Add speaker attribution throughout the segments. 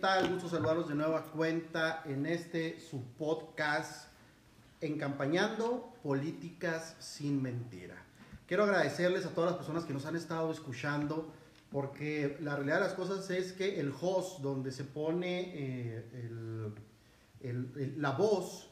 Speaker 1: tal? Gusto saludarlos de nueva cuenta en este su podcast Encampañando Políticas sin Mentira. Quiero agradecerles a todas las personas que nos han estado escuchando porque la realidad de las cosas es que el host donde se pone eh, la voz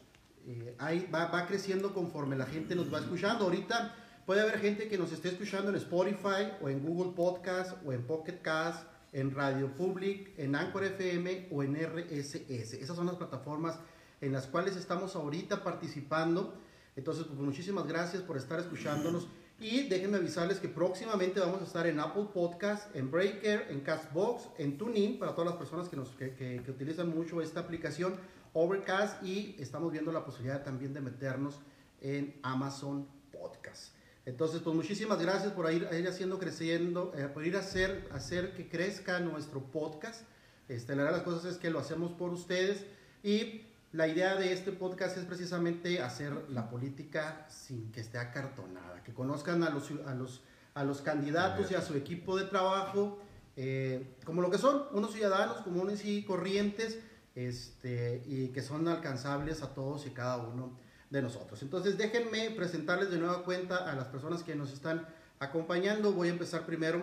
Speaker 1: eh, ahí va, va creciendo conforme la gente nos va escuchando. Ahorita puede haber gente que nos esté escuchando en Spotify o en Google Podcast o en Pocket Cast en Radio Public, en Anchor FM o en RSS. Esas son las plataformas en las cuales estamos ahorita participando. Entonces, pues muchísimas gracias por estar escuchándonos. Y déjenme avisarles que próximamente vamos a estar en Apple Podcast, en Breaker, en Castbox, en TuneIn, para todas las personas que, nos, que, utilizan mucho esta aplicación, Overcast, y estamos viendo la posibilidad también de meternos en Amazon Podcast. Entonces, pues muchísimas gracias por ir, ir haciendo creciendo, eh, por ir a hacer, hacer que crezca nuestro podcast. Este, la verdad las cosas es que lo hacemos por ustedes. Y la idea de este podcast es precisamente hacer la política sin que esté acartonada, que conozcan a los, a los, a los candidatos y a su equipo de trabajo eh, como lo que son, unos ciudadanos comunes y corrientes, este, y que son alcanzables a todos y cada uno de nosotros. Entonces déjenme presentarles de nueva cuenta a las personas que nos están acompañando. Voy a empezar primero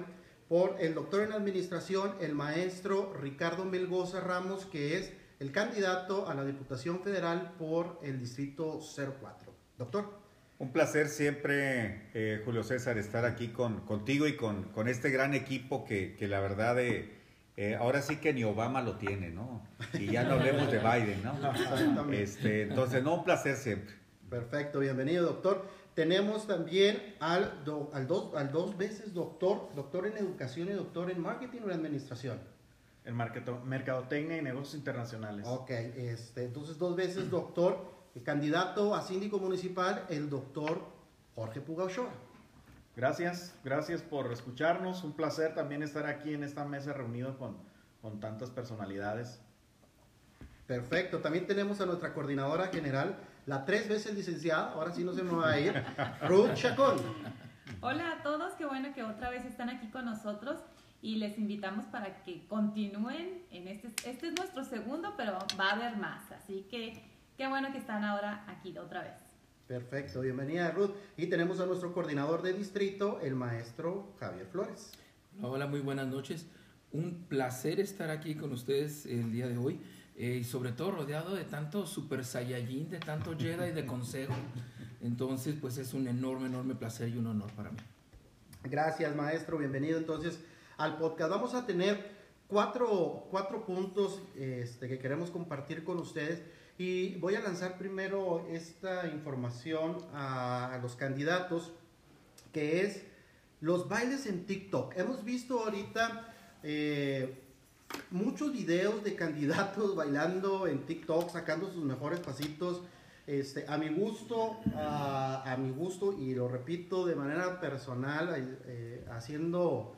Speaker 1: por el doctor en administración, el maestro Ricardo Melgoza Ramos, que es el candidato a la Diputación Federal por el Distrito 04. Doctor.
Speaker 2: Un placer siempre, eh, Julio César, estar aquí con, contigo y con, con este gran equipo que, que la verdad eh, eh, ahora sí que ni Obama lo tiene, ¿no? Y ya no hablemos de Biden, ¿no? Este, entonces, no, un placer siempre.
Speaker 1: Perfecto, bienvenido, doctor. Tenemos también al, al, dos, al dos veces doctor, doctor en educación y doctor en marketing o en administración.
Speaker 3: En mercadotecnia y negocios internacionales.
Speaker 1: Ok, este, entonces dos veces doctor, el candidato a síndico municipal, el doctor Jorge Puga Ochoa.
Speaker 3: Gracias, gracias por escucharnos. Un placer también estar aquí en esta mesa reunido con, con tantas personalidades.
Speaker 1: Perfecto, también tenemos a nuestra coordinadora general, la tres veces licenciada, ahora sí no se me va a ir, Ruth Chacón.
Speaker 4: Hola a todos, qué bueno que otra vez están aquí con nosotros y les invitamos para que continúen en este, este es nuestro segundo, pero va a haber más, así que qué bueno que están ahora aquí otra vez.
Speaker 1: Perfecto, bienvenida Ruth. Y tenemos a nuestro coordinador de distrito, el maestro Javier Flores.
Speaker 5: Hola, muy buenas noches. Un placer estar aquí con ustedes el día de hoy eh, y sobre todo rodeado de tanto Super Saiyajin, de tanto Jedi de consejo. Entonces, pues es un enorme, enorme placer y un honor para mí.
Speaker 1: Gracias, maestro. Bienvenido entonces al podcast. Vamos a tener cuatro, cuatro puntos este, que queremos compartir con ustedes. Y voy a lanzar primero esta información a, los candidatos, que es los bailes en TikTok. Hemos visto ahorita eh, muchos videos de candidatos bailando en TikTok, sacando sus mejores pasitos. Este, a mi gusto, a, a mi gusto, y lo repito de manera personal, eh, haciendo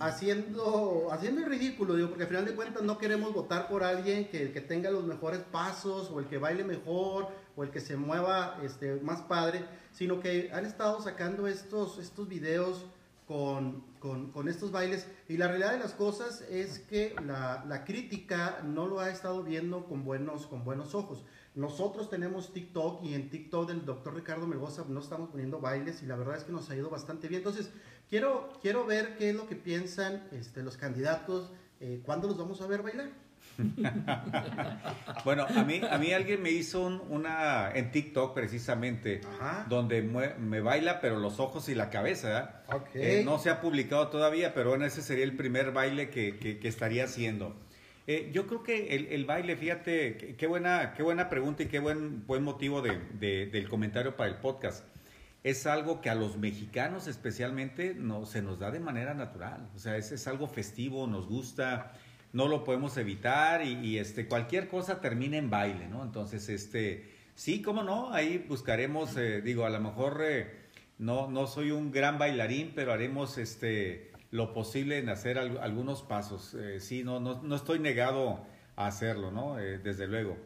Speaker 1: haciendo, haciendo el ridículo, digo, porque al final de cuentas no queremos votar por alguien que, que, tenga los mejores pasos, o el que baile mejor, o el que se mueva este, más padre, sino que han estado sacando estos, estos videos con, con, con estos bailes, y la realidad de las cosas es que la, la, crítica no lo ha estado viendo con buenos, con buenos ojos. Nosotros tenemos TikTok y en TikTok del doctor Ricardo Melgoza no estamos poniendo bailes y la verdad es que nos ha ido bastante bien. Entonces, quiero, quiero ver qué es lo que piensan este, los candidatos, eh, cuándo los vamos a ver bailar.
Speaker 2: bueno, a mí, a mí alguien me hizo un, una en TikTok precisamente, Ajá. donde me, me, baila pero los ojos y la cabeza.
Speaker 1: Okay.
Speaker 2: Eh, no se ha publicado todavía, pero bueno, ese sería el primer baile que, que, que estaría haciendo. Eh, yo creo que el, el baile, fíjate, qué buena, qué buena pregunta y qué buen, buen motivo de, de, del comentario para el podcast. Es algo que a los mexicanos especialmente no, se nos da de manera natural. O sea, es, es algo festivo, nos gusta, no lo podemos evitar y, y, este, cualquier cosa termina en baile, ¿no? Entonces, este, sí, cómo no, ahí buscaremos, eh, digo, a lo mejor eh, no, no soy un gran bailarín, pero haremos este lo posible en hacer al, algunos pasos. Eh, sí, no, no, no, estoy negado a hacerlo, ¿no? Eh, desde luego.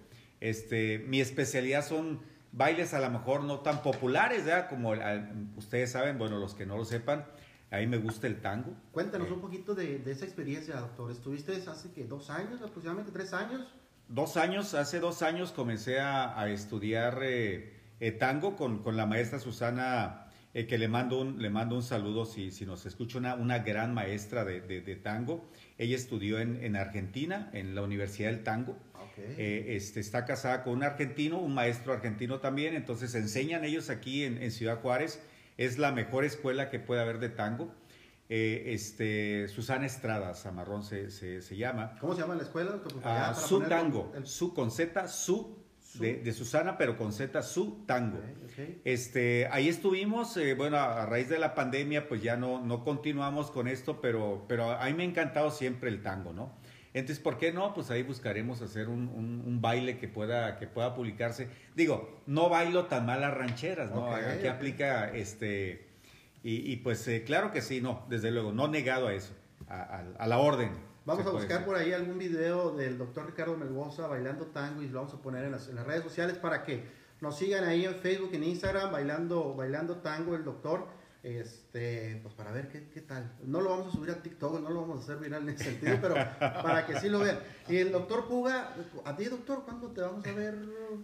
Speaker 2: Este, mi especialidad son bailes a lo mejor no tan populares, ¿verdad? Como ustedes saben, bueno, los que no lo sepan, A mí me gusta el tango.
Speaker 1: Cuéntanos
Speaker 2: Eh,
Speaker 1: un poquito de, de esa experiencia, doctor. ¿Estuviste hace que dos años, aproximadamente tres años?
Speaker 2: Dos años, hace dos años comencé a, a estudiar eh, eh, tango con, con la maestra Susana, eh, que le mando un, le mando un saludo si, si nos escucha, una, una gran maestra de, de- de tango. Ella estudió en, en Argentina, en la Universidad del Tango. Eh, este, está casada con un argentino, un maestro argentino también, entonces enseñan ellos aquí en, en Ciudad Juárez. Es la mejor escuela que puede haber de tango. Eh, este, Susana Estrada, Zamarrón se, se, se llama.
Speaker 1: ¿Cómo se llama la escuela,
Speaker 2: Ah, su tango,
Speaker 1: el-
Speaker 2: su con Z, su,
Speaker 1: Su.
Speaker 2: De, de Susana, pero con Z, su tango. Este, ahí estuvimos, eh, bueno, a, a raíz de la pandemia, pues ya no, no continuamos con esto, pero, pero a mí me ha encantado siempre el tango, ¿no? Entonces, ¿por qué no? Pues ahí buscaremos hacer un, un- un baile que pueda, que pueda publicarse. Digo, no bailo tan mal las rancheras, ¿no?
Speaker 1: Ok,
Speaker 2: Aquí aplica, este, y, y pues eh, claro que sí, no, desde luego, no negado a eso, a, a- a la orden.
Speaker 1: Vamos a buscar por ahí algún video del doctor Ricardo Melgoza bailando tango y lo vamos a poner en las, en las redes sociales para que nos sigan ahí en Facebook, en Instagram, bailando, bailando tango el doctor. Este, pues para ver qué, qué tal. No lo vamos a subir a TikTok, no lo vamos a hacer viral en ese sentido, pero para que sí lo vean. Y el doctor Puga, a ti doctor, ¿cuándo te vamos a ver?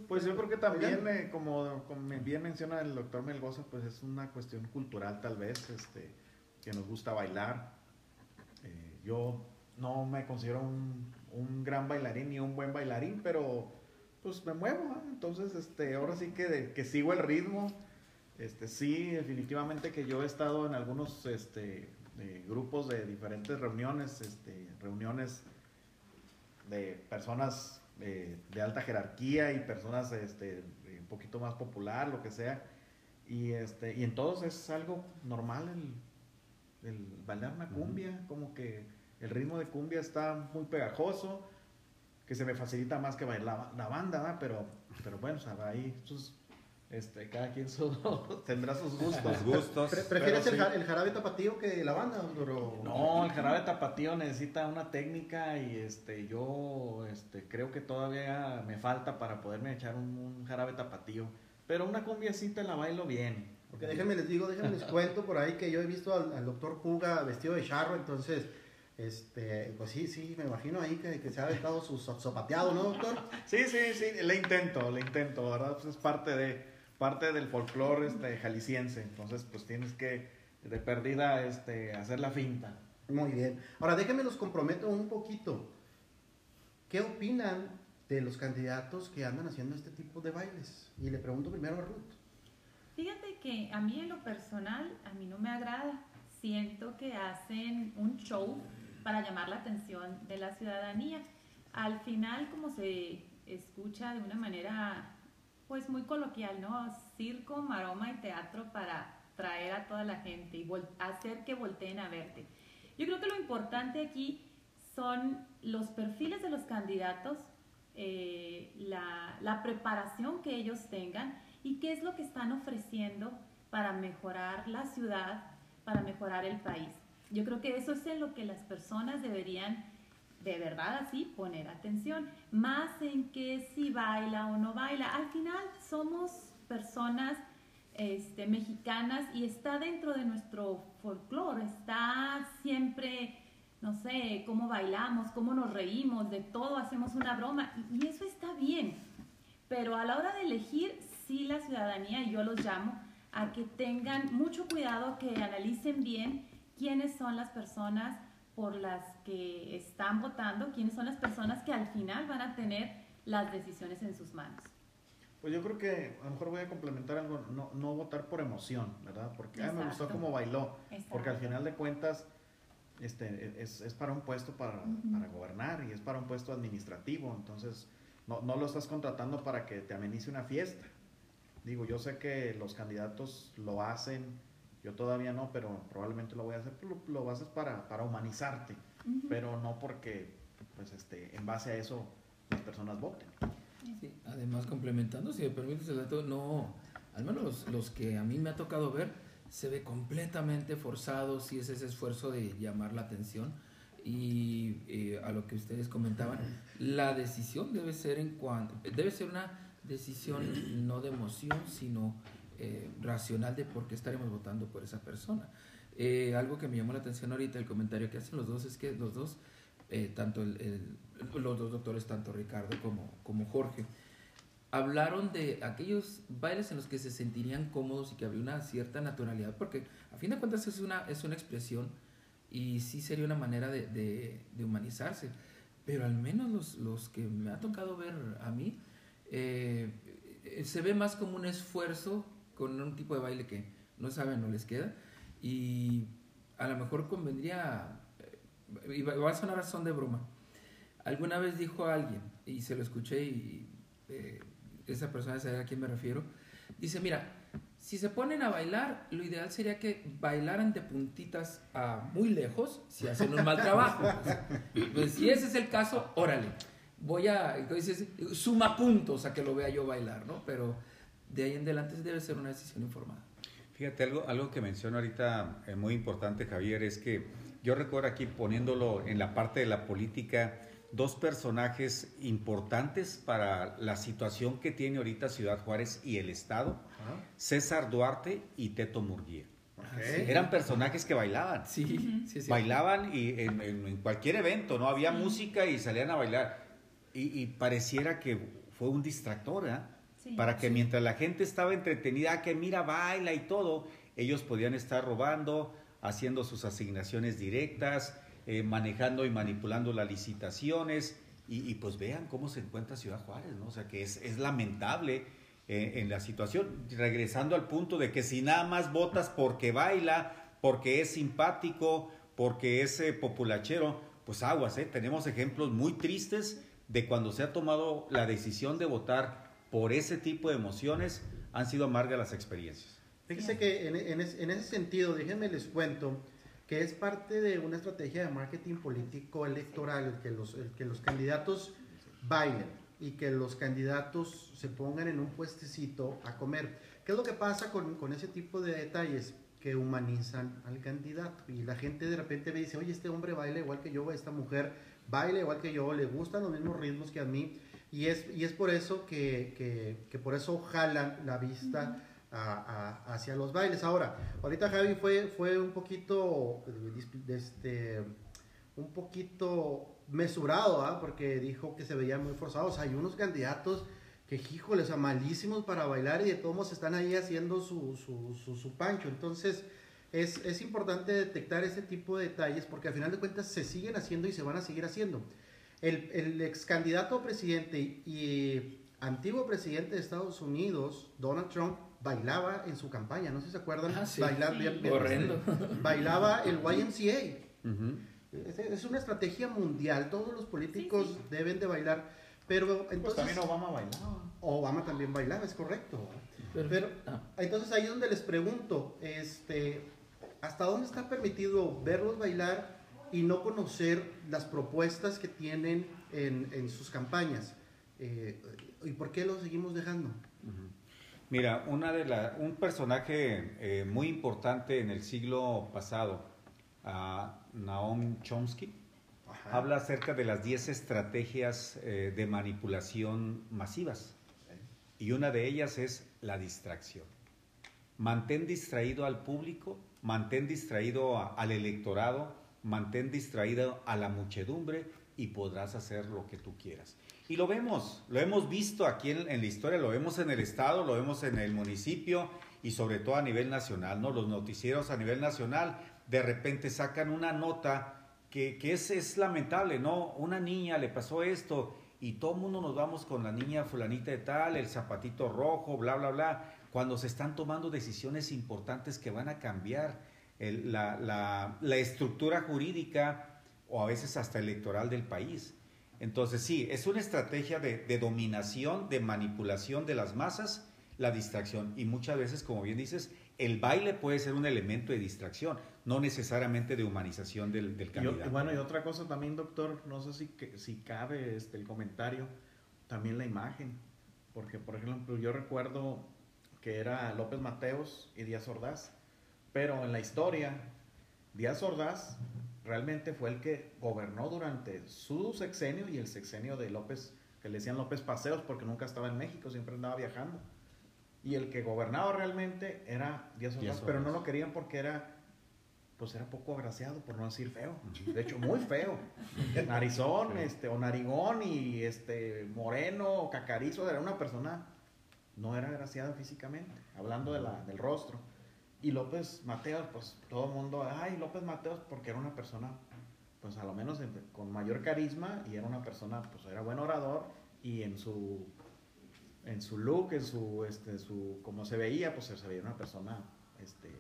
Speaker 3: Pues yo creo que también, eh, como, como bien menciona el doctor Melgoza, pues es una cuestión cultural tal vez, este, que nos gusta bailar. Eh, yo no me considero un, un gran bailarín ni un buen bailarín, pero pues me muevo, entonces este, ahora sí que, que sigo el ritmo. Este, sí, definitivamente que yo he estado en algunos este, eh, grupos de diferentes reuniones, este, reuniones de personas eh, de alta jerarquía y personas este, eh, un poquito más popular, lo que sea. Y, este, y en todos es algo normal el, el bailar una cumbia, como que el ritmo de cumbia está muy pegajoso, que se me facilita más que bailar la banda, ¿verdad? pero, pero bueno, o sea, ahí sus, este, cada quien su- tendrá sus gustos.
Speaker 2: Gustos.
Speaker 1: Pre- ¿Prefieres el,
Speaker 3: sí.
Speaker 1: ja- el jarabe tapatío que la banda, doctor? o-
Speaker 3: No, el jarabe tapatío necesita una técnica y este yo este creo que todavía me falta para poderme echar un, un jarabe tapatío. Pero una cumbiacita la bailo bien.
Speaker 1: Porque déjenme les digo, déjenme les cuento por ahí que yo he visto al, al doctor Puga vestido de charro, entonces, este, pues sí, sí, me imagino ahí que, que se ha aventado su sopateado, ¿no, doctor?
Speaker 3: Sí, sí, sí, le intento, le intento, ¿verdad? Pues es parte de parte del folclore este jalisciense, entonces pues tienes que de perdida este hacer la finta.
Speaker 1: Muy bien. Ahora déjenme los comprometo un poquito. ¿Qué opinan de los candidatos que andan haciendo este tipo de bailes? Y le pregunto primero a Ruth.
Speaker 4: Fíjate que a mí en lo personal, a mí no me agrada. Siento que hacen un show para llamar la atención de la ciudadanía. Al final, como se escucha de una manera pues muy coloquial, ¿no? Circo, maroma y teatro para traer a toda la gente y hacer que volteen a verte. Yo creo que lo importante aquí son los perfiles de los candidatos, eh, la, la preparación que ellos tengan y qué es lo que están ofreciendo para mejorar la ciudad, para mejorar el país. Yo creo que eso es en lo que las personas deberían de verdad así poner atención, más en que si baila o no baila. Al final somos personas este, mexicanas y está dentro de nuestro folclore, está siempre, no sé, cómo bailamos, cómo nos reímos, de todo hacemos una broma y, y eso está bien. Pero a la hora de elegir, sí la ciudadanía, y yo los llamo, a que tengan mucho cuidado, que analicen bien quiénes son las personas por las que están votando, quiénes son las personas que al final van a tener las decisiones en sus manos.
Speaker 3: Pues yo creo que a lo mejor voy a complementar algo, no, no votar por emoción, ¿verdad? Porque ay, me gustó
Speaker 4: Exacto.
Speaker 3: cómo bailó. Porque al
Speaker 4: Exacto.
Speaker 3: final de cuentas este, es, es para un puesto para,
Speaker 4: Ujú.
Speaker 3: para gobernar y es para un puesto administrativo. Entonces, no, no lo estás contratando para que te amenice una fiesta. Digo, yo sé que los candidatos lo hacen, yo todavía no, pero probablemente lo voy a hacer. Lo, lo haces para, para humanizarte, pero no porque, pues, este, en base a eso las personas voten.
Speaker 5: Sí, además complementando, si me permites el dato, no, al menos los, los que a mí me ha tocado ver, se ve completamente forzado si es ese esfuerzo de llamar la atención y eh, a lo que ustedes comentaban, la decisión debe ser en cuanto, debe ser una decisión no de emoción, sino eh, racional de por qué estaremos votando por esa persona. Eh, algo que me llamó la atención ahorita, el comentario que hacen los dos, es que los dos, eh, tanto el, los dos doctores, tanto Ricardo como, como Jorge, hablaron de aquellos bailes en los que se sentirían cómodos y que había una cierta naturalidad, porque a fin de cuentas es una, es una expresión y sí sería una manera de, de, humanizarse, pero al menos los, los, que me ha tocado ver a mí, eh, se ve más como un esfuerzo con un tipo de baile que no saben, no les queda, y a lo mejor convendría, y va a sonar son de broma, alguna vez dijo alguien, y se lo escuché y... Eh, esa persona sabe a quién me refiero, dice, mira, si se ponen a bailar, lo ideal sería que bailaran de puntitas a muy lejos si hacen un mal trabajo. Pues, si ese es el caso, órale. Voy a, dices, suma puntos a que lo vea yo bailar, ¿no? Pero de ahí en adelante debe ser una decisión informada.
Speaker 2: Fíjate, algo, algo que menciono ahorita eh, muy importante, Javier, es que yo recuerdo aquí poniéndolo en la parte de la política, dos personajes importantes para la situación que tiene ahorita Ciudad Juárez y el Estado, César Duarte y Teto Murguía. Eran personajes que bailaban.
Speaker 5: Sí, sí,
Speaker 2: Bailaban y en, cualquier evento, ¿no? Había música y salían a bailar. Y, pareciera que fue un distractor, ¿eh? Para que mientras la gente estaba entretenida, ah, que mira, baila y todo, ellos podían estar robando, haciendo sus asignaciones directas, eh, manejando y manipulando las licitaciones. Y, pues vean cómo se encuentra Ciudad Juárez, ¿no? O sea que es, es lamentable eh, en la situación. Regresando al punto de que si nada más votas porque baila, porque es simpático, porque es eh, populachero, pues aguas, ¿eh? Tenemos ejemplos muy tristes de cuando se ha tomado la decisión de votar por ese tipo de emociones, han sido amargas las experiencias.
Speaker 1: Fíjese que en, en, en ese sentido, déjenme les cuento, que es parte de una estrategia de marketing político electoral, el que los, que los candidatos bailen y que los candidatos se pongan en un puestecito a comer. ¿Qué es lo que pasa con, con ese tipo de detalles? Que humanizan al candidato y la gente de repente me dice, oye, este hombre baila igual que yo, esta mujer baila igual que yo, le gustan los mismos ritmos que a mí y es, y es por eso que, que, que por eso jalan la vista hacia los bailes. Ahora, ahorita Javi fue, fue un poquito, este, un poquito mesurado, ¿ah? porque dijo que se veían muy forzados. Hay unos candidatos que, híjole, o malísimos para bailar y de todos modos están ahí haciendo su, su, su, pancho. Entonces, es, es, importante detectar ese tipo de detalles porque al final de cuentas se siguen haciendo y se van a seguir haciendo. El, el ex candidato a presidente y antiguo presidente de Estados Unidos, Donald Trump, bailaba en su campaña, no sé si se acuerdan,
Speaker 5: ah, bailaba,
Speaker 1: bailaba el YMCA. es, una estrategia mundial, todos los políticos deben de bailar, pero
Speaker 3: pues
Speaker 1: entonces...
Speaker 3: también Obama bailaba.
Speaker 1: Obama también bailaba, es correcto. Pero, ah. entonces ahí es donde les pregunto, este, ¿hasta dónde está permitido verlos bailar y no conocer las propuestas que tienen en, sus campañas? Eh, ¿Y por qué los seguimos dejando?
Speaker 2: Mira, una de la, un personaje eh, muy importante en el siglo pasado, uh, Naomi Chomsky, habla acerca de las 10 estrategias eh, de manipulación masivas. Y una de ellas es la distracción. Mantén distraído al público, mantén distraído al electorado, mantén distraído a la muchedumbre y podrás hacer lo que tú quieras. Y lo vemos, lo hemos visto aquí en, la historia, lo vemos en el Estado, lo vemos en el municipio y sobre todo a nivel nacional, ¿no? Los noticieros a nivel nacional de repente sacan una nota que, que es, es, lamentable, ¿no? Una niña le pasó esto y todo el mundo nos vamos con la niña fulanita de tal, el zapatito rojo, bla, bla, bla, cuando se están tomando decisiones importantes que van a cambiar la, la, la estructura jurídica o a veces hasta electoral del país. Entonces sí, es una estrategia de, dominación, de manipulación de las masas, la distracción. Y muchas veces, como bien dices, el baile puede ser un elemento de distracción, no necesariamente de humanización del, del candidato.
Speaker 3: Y, bueno, y otra cosa también, doctor, no sé si, si cabe este, el comentario, también la imagen. Porque, por ejemplo, yo recuerdo que era López Mateos y Díaz Ordaz, pero en la historia, Díaz Ordaz realmente fue el que gobernó durante su sexenio y el sexenio de López, que le decían López Paseos porque nunca estaba en México, siempre andaba viajando. Y el que gobernaba realmente era Díaz Ordaz,
Speaker 2: Díaz
Speaker 3: pero no lo querían porque era pues era poco agraciado, por no decir feo. De hecho, muy feo. Narizón, este, o narigón y este moreno, o cacarizo, era una persona no era agraciada físicamente, hablando de la, del rostro. Y López Mateos, pues todo el mundo, ay, López Mateos, porque era una persona, pues a lo menos en- con mayor carisma y era una persona, pues era buen orador y en su, en su look, en su, este, su, como se veía, pues se veía una persona, este,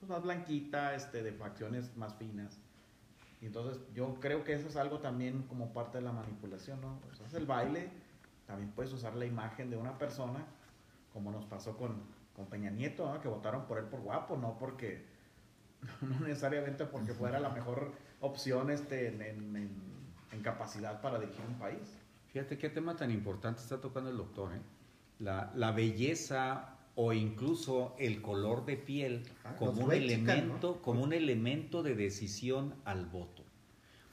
Speaker 3: pues más blanquita, este, de facciones más finas. Y entonces yo creo que eso es algo también como parte de la manipulación, ¿no? O sea, es el baile, también puedes usar la imagen de una persona, como nos pasó con, con Peña Nieto, ¿no? que votaron por él por guapo, no porque, no necesariamente porque fuera la mejor opción este, en, en- en- en capacidad para dirigir un país.
Speaker 2: Fíjate qué tema tan importante está tocando el doctor, ¿eh? La, la belleza o incluso el color de piel
Speaker 1: Ah,
Speaker 2: como un elemento, como un elemento de decisión al voto.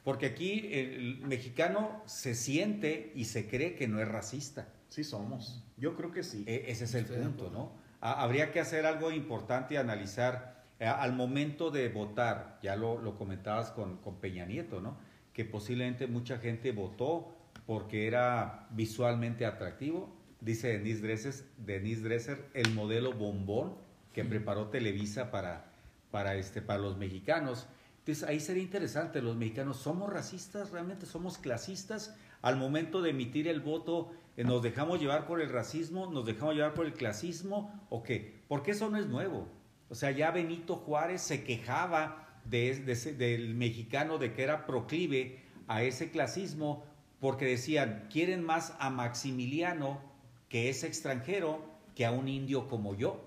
Speaker 2: Porque aquí el mexicano se siente y se cree que no es racista.
Speaker 3: Sí somos, yo creo que sí.
Speaker 2: E- Ese es el
Speaker 5: Estoy
Speaker 2: punto. ¿no? Ha- Habría que hacer algo importante y analizar eh, al momento de votar, ya lo, lo comentabas con, con Peña Nieto, ¿no? Que posiblemente mucha gente votó porque era visualmente atractivo, dice Denise Dresser, Denise Dresser el modelo bombón que preparó Televisa para, para, este, para los mexicanos. Entonces ahí sería interesante, los mexicanos somos racistas, realmente somos clasistas, al momento de emitir el voto nos dejamos llevar por el racismo, nos dejamos llevar por el clasismo o qué, porque eso no es nuevo. O sea, ya Benito Juárez se quejaba del mexicano de que era proclive a ese clasismo porque decían, quieren más a Maximiliano, que es extranjero, que a un indio como yo.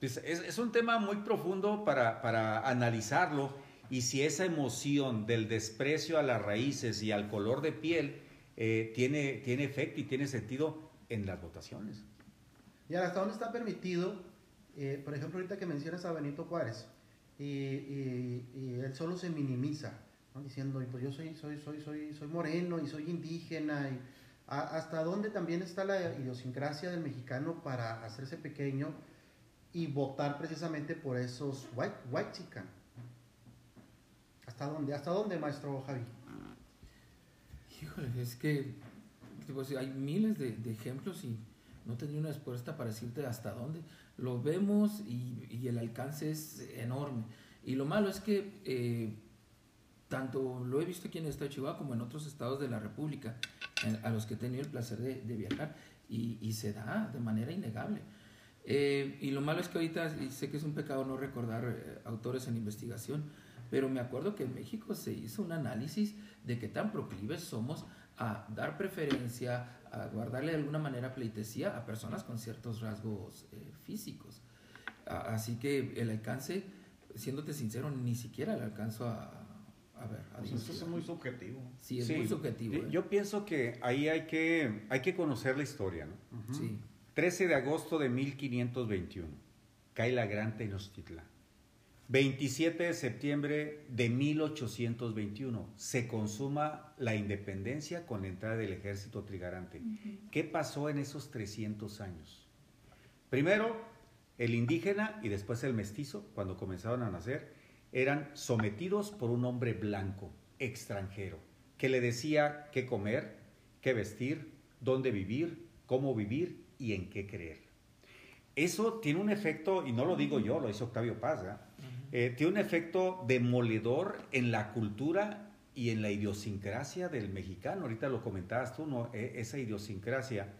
Speaker 2: Pues, es, es un tema muy profundo para, para analizarlo y si esa emoción del desprecio a las raíces y al color de piel eh, tiene, tiene efecto y tiene sentido en las votaciones.
Speaker 1: Y hasta dónde está permitido, eh, por ejemplo, ahorita que mencionas a Benito Juárez, y, y- y él solo se minimiza, ¿no? diciendo, "Y pues yo soy, soy, soy, soy, soy moreno y soy indígena, y a- hasta dónde también está la idiosincrasia del mexicano para hacerse pequeño y votar precisamente por esos white, white chican. ¿Hasta dónde? ¿Hasta dónde, maestro Javi?
Speaker 5: Híjole, es que hay miles de, de ejemplos y no tendría una respuesta para decirte hasta dónde. Lo vemos y, y el alcance es enorme. Y lo malo es que eh, tanto lo he visto aquí en el estado de Chihuahua como en otros estados de la República, en- a los que he tenido el placer de, de viajar, y, y se da de manera innegable. Eh, y lo malo es que ahorita, y sé que es un pecado no recordar eh, autores en investigación, pero me acuerdo que en México se hizo un análisis de qué tan proclives somos a dar preferencia, a guardarle de alguna manera pleitesía a personas con ciertos rasgos eh, físicos. A- así que el alcance, siéndote sincero, ni siquiera le alcanzo a, a ver. a
Speaker 3: Pues eso es muy subjetivo.
Speaker 5: Sí, es
Speaker 2: Sí,
Speaker 5: muy subjetivo.
Speaker 2: yo-
Speaker 5: ¿eh?
Speaker 2: Yo pienso que ahí hay que, hay que conocer la historia. ¿no?
Speaker 5: Sí.
Speaker 2: 13 de agosto de 1521, cae la Gran Tenochtitlan. 27 de septiembre de 1821, se consuma la independencia con la entrada del ejército trigarante. ¿Qué pasó en esos 300 años? Primero, el indígena y después el mestizo, cuando comenzaron a nacer, eran sometidos por un hombre blanco, extranjero, que le decía qué comer, qué vestir, dónde vivir, cómo vivir y en qué creer. Eso tiene un efecto, y no lo digo yo, lo hizo Octavio Paz, ¿verdad? Eh, tiene un efecto demoledor en la cultura y en la idiosincrasia del mexicano. Ahorita lo comentabas tú, ¿no? E- esa idiosincrasia,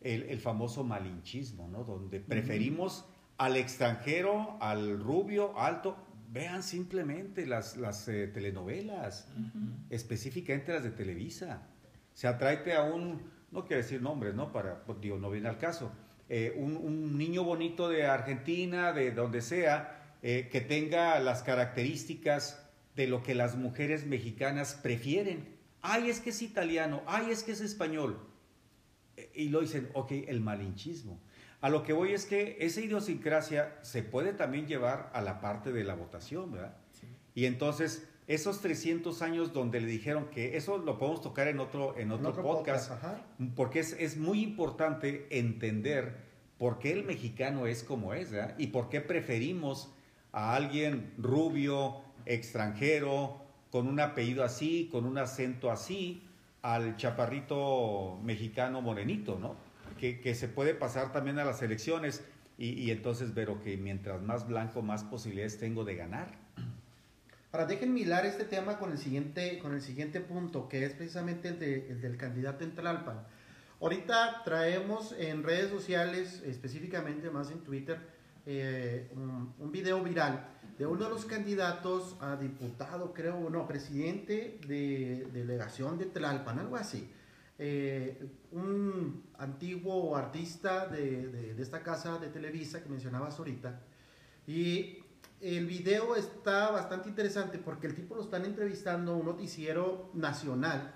Speaker 2: el, el famoso malinchismo, ¿no? Donde preferimos al extranjero, al rubio, alto. Vean simplemente las, las eh, telenovelas, específicamente las de Televisa. O sea, tráete a un, no quiero decir nombres, ¿no? Para, pues, digo, no viene al caso. Eh, un, un niño bonito de Argentina, de donde sea, eh, que tenga las características de lo que las mujeres mexicanas prefieren. Ay, es que es italiano, ay, es que es español. Eh, Y lo dicen, ok, el malinchismo. A lo que voy es que esa idiosincrasia se puede también llevar a la parte de la votación, ¿verdad? Y entonces, esos 300 años donde le dijeron que eso lo podemos tocar en otro, en otro,
Speaker 1: En otro
Speaker 2: podcast,
Speaker 1: ajá.
Speaker 2: porque es, es muy importante entender por qué el mexicano es como es, ¿verdad? Y por qué preferimos a alguien rubio, extranjero, con un apellido así, con un acento así, al chaparrito mexicano morenito, ¿no? Que, que se puede pasar también a las elecciones y, y entonces ver que mientras más blanco, más posibilidades tengo de ganar.
Speaker 1: Ahora, déjenme hilar este tema con el siguiente, con el siguiente punto, que es precisamente el, de, el del candidato en Tlalpan. Ahorita traemos en redes sociales, específicamente más en Twitter, eh, un, video viral de uno de los candidatos a diputado, creo, no, presidente de, de delegación de Tlalpan, algo así. Eh, un antiguo artista de, de, de, esta casa de Televisa que mencionabas ahorita. Y el video está bastante interesante porque el tipo lo están entrevistando un noticiero nacional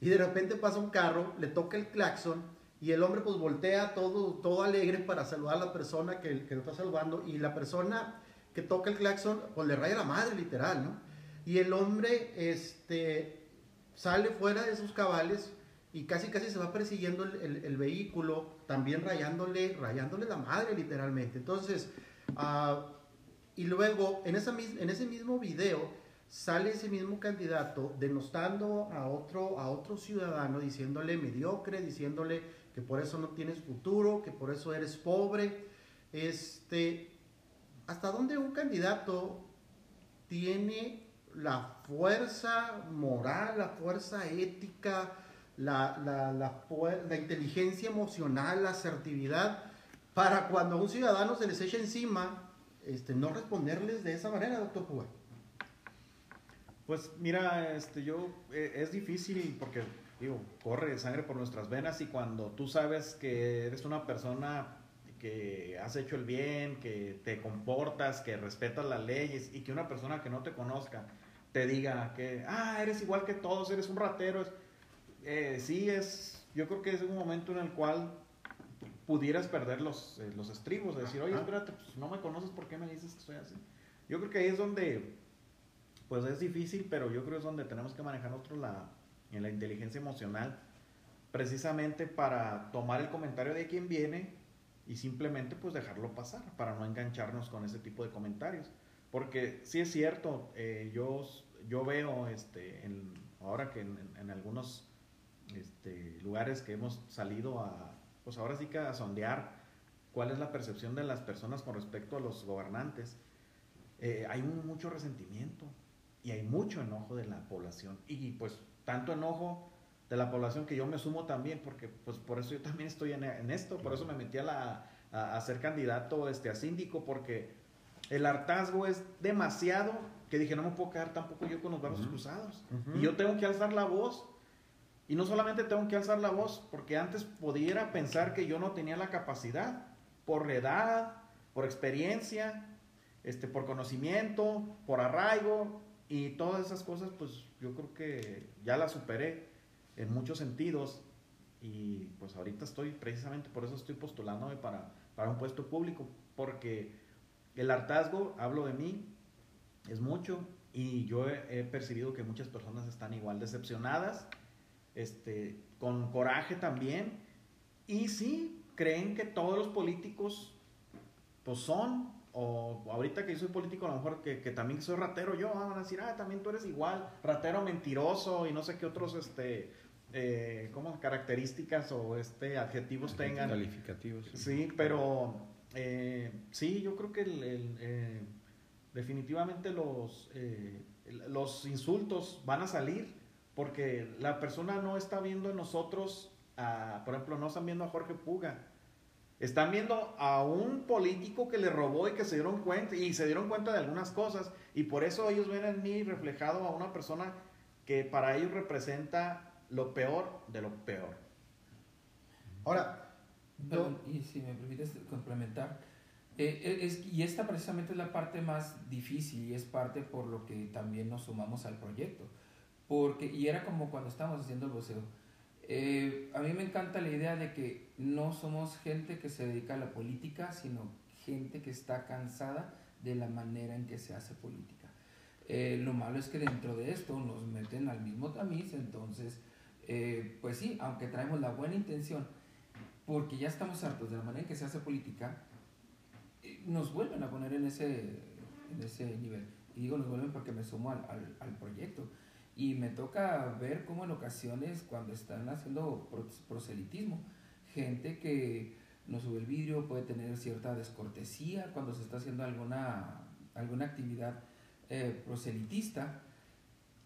Speaker 1: y de repente pasa un carro, le toca el claxon y el hombre pues voltea todo, todo alegre para saludar a la persona que, que lo está saludando y la persona que toca el claxon pues le raya la madre literal, ¿no? Y el hombre este, sale fuera de sus cabales y casi casi se va persiguiendo el, el, el vehículo, también rayándole, rayándole la madre literalmente. Entonces, uh, y luego en, esa, en ese mismo video sale ese mismo candidato denostando a otro, a otro ciudadano, diciéndole mediocre, diciéndole que por eso no tienes futuro, que por eso eres pobre. Este, ¿Hasta dónde un candidato tiene la fuerza moral, la fuerza ética, la, la, la, la inteligencia emocional, la asertividad, para cuando a un ciudadano se les echa encima, este, no responderles de esa manera, doctor Cuba?
Speaker 3: Pues mira, este, yo, eh, es difícil porque, digo, corre sangre por nuestras venas y cuando tú sabes que eres una persona que has hecho el bien, que te comportas, que respetas las leyes y que una persona que no te conozca te diga que, ah, eres igual que todos, eres un ratero, eh, sí es, yo creo que es un momento en el cual pudieras perder los, eh, los estribos, de decir, oye, espérate, pues no me conoces, ¿por qué me dices que soy así? Yo creo que ahí es donde, pues es difícil, pero yo creo que es donde tenemos que manejar nosotros la, en la inteligencia emocional, precisamente para tomar el comentario de quien viene y simplemente pues dejarlo pasar, para no engancharnos con ese tipo de comentarios. Porque sí es cierto, eh, yo, yo veo, este, en, ahora que en, en algunos este, lugares que hemos salido a pues ahora sí que a sondear cuál es la percepción de las personas con respecto a los gobernantes. Eh, hay un, mucho resentimiento y hay mucho enojo de la población. Y pues tanto enojo de la población que yo me sumo también, porque pues por eso yo también estoy en, en esto, por eso me metí a, la, a, a, ser candidato este, a síndico, porque el hartazgo es demasiado que dije, no me puedo quedar tampoco yo con los brazos uh -huh. cruzados. Uh -huh. Y yo tengo que alzar la voz y no solamente tengo que alzar la voz, porque antes pudiera pensar que yo no tenía la capacidad, por la edad, por experiencia, este, por conocimiento, por arraigo, y todas esas cosas, pues yo creo que ya las superé en muchos sentidos. Y pues ahorita estoy, precisamente por eso estoy postulándome para, para un puesto público, porque el hartazgo, hablo de mí, es mucho, y yo he, he percibido que muchas personas están igual decepcionadas este, con coraje también. Y sí, creen que todos los políticos, pues son, o ahorita que yo soy político, a lo mejor que, que también soy ratero yo, van a decir, ah, también tú eres igual, ratero mentiroso y no sé qué otros, este, eh, como características o este adjetivos tengan.
Speaker 2: Calificativos.
Speaker 3: Sí, sí pero eh, sí, yo creo que el, el, eh, definitivamente los, eh, los insultos van a salir porque la persona no está viendo en nosotros, a, por ejemplo, no están viendo a Jorge Puga, están viendo a un político que le robó y que se dieron cuenta, y se dieron cuenta de algunas cosas, y por eso ellos ven en mí reflejado a una persona que para ellos representa lo peor de lo peor.
Speaker 1: Ahora,
Speaker 5: Perdón, y si me permites complementar, eh, es, y esta precisamente es la parte más difícil y es parte por lo que también nos sumamos al proyecto porque, y era como cuando estábamos haciendo el voceo. Eh, a mí me encanta la idea de que no somos gente que se dedica a la política, sino gente que está cansada de la manera en que se hace política. Eh, lo malo es que dentro de esto nos meten al mismo tamiz, entonces, eh, pues sí, aunque traemos la buena intención, porque ya estamos hartos de la manera en que se hace política, nos vuelven a poner en ese, en ese nivel. Y digo nos vuelven porque me sumo al, al proyecto. Y me toca ver cómo en ocasiones cuando están haciendo proselitismo, gente que no sube el vidrio, puede tener cierta descortesía cuando se está haciendo alguna, alguna actividad eh, proselitista,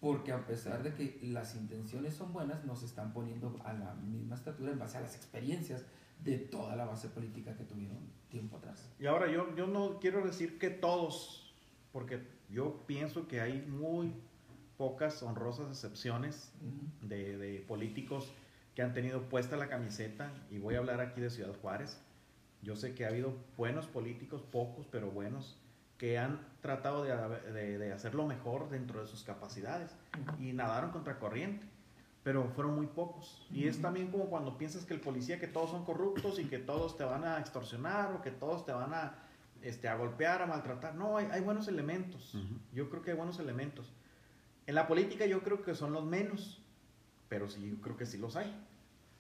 Speaker 5: porque a pesar de que las intenciones son buenas, nos están poniendo a la misma estatura en base a las experiencias de toda la base política que tuvieron tiempo atrás.
Speaker 3: Y ahora yo, yo no quiero decir que todos, porque yo pienso que hay muy pocas honrosas excepciones de, de políticos que han tenido puesta la camiseta, y voy a hablar aquí de Ciudad Juárez. Yo sé que ha habido buenos políticos, pocos, pero buenos, que han tratado de, de, hacerlo mejor dentro de sus capacidades y nadaron contra corriente, pero fueron muy pocos. Y es también como cuando piensas que el policía, que todos son corruptos y que todos te van a extorsionar o que todos te van a, este, a golpear, a maltratar. No, hay, hay buenos elementos. Yo creo que hay buenos elementos. En la política yo creo que son los menos, pero sí, yo creo que sí los hay.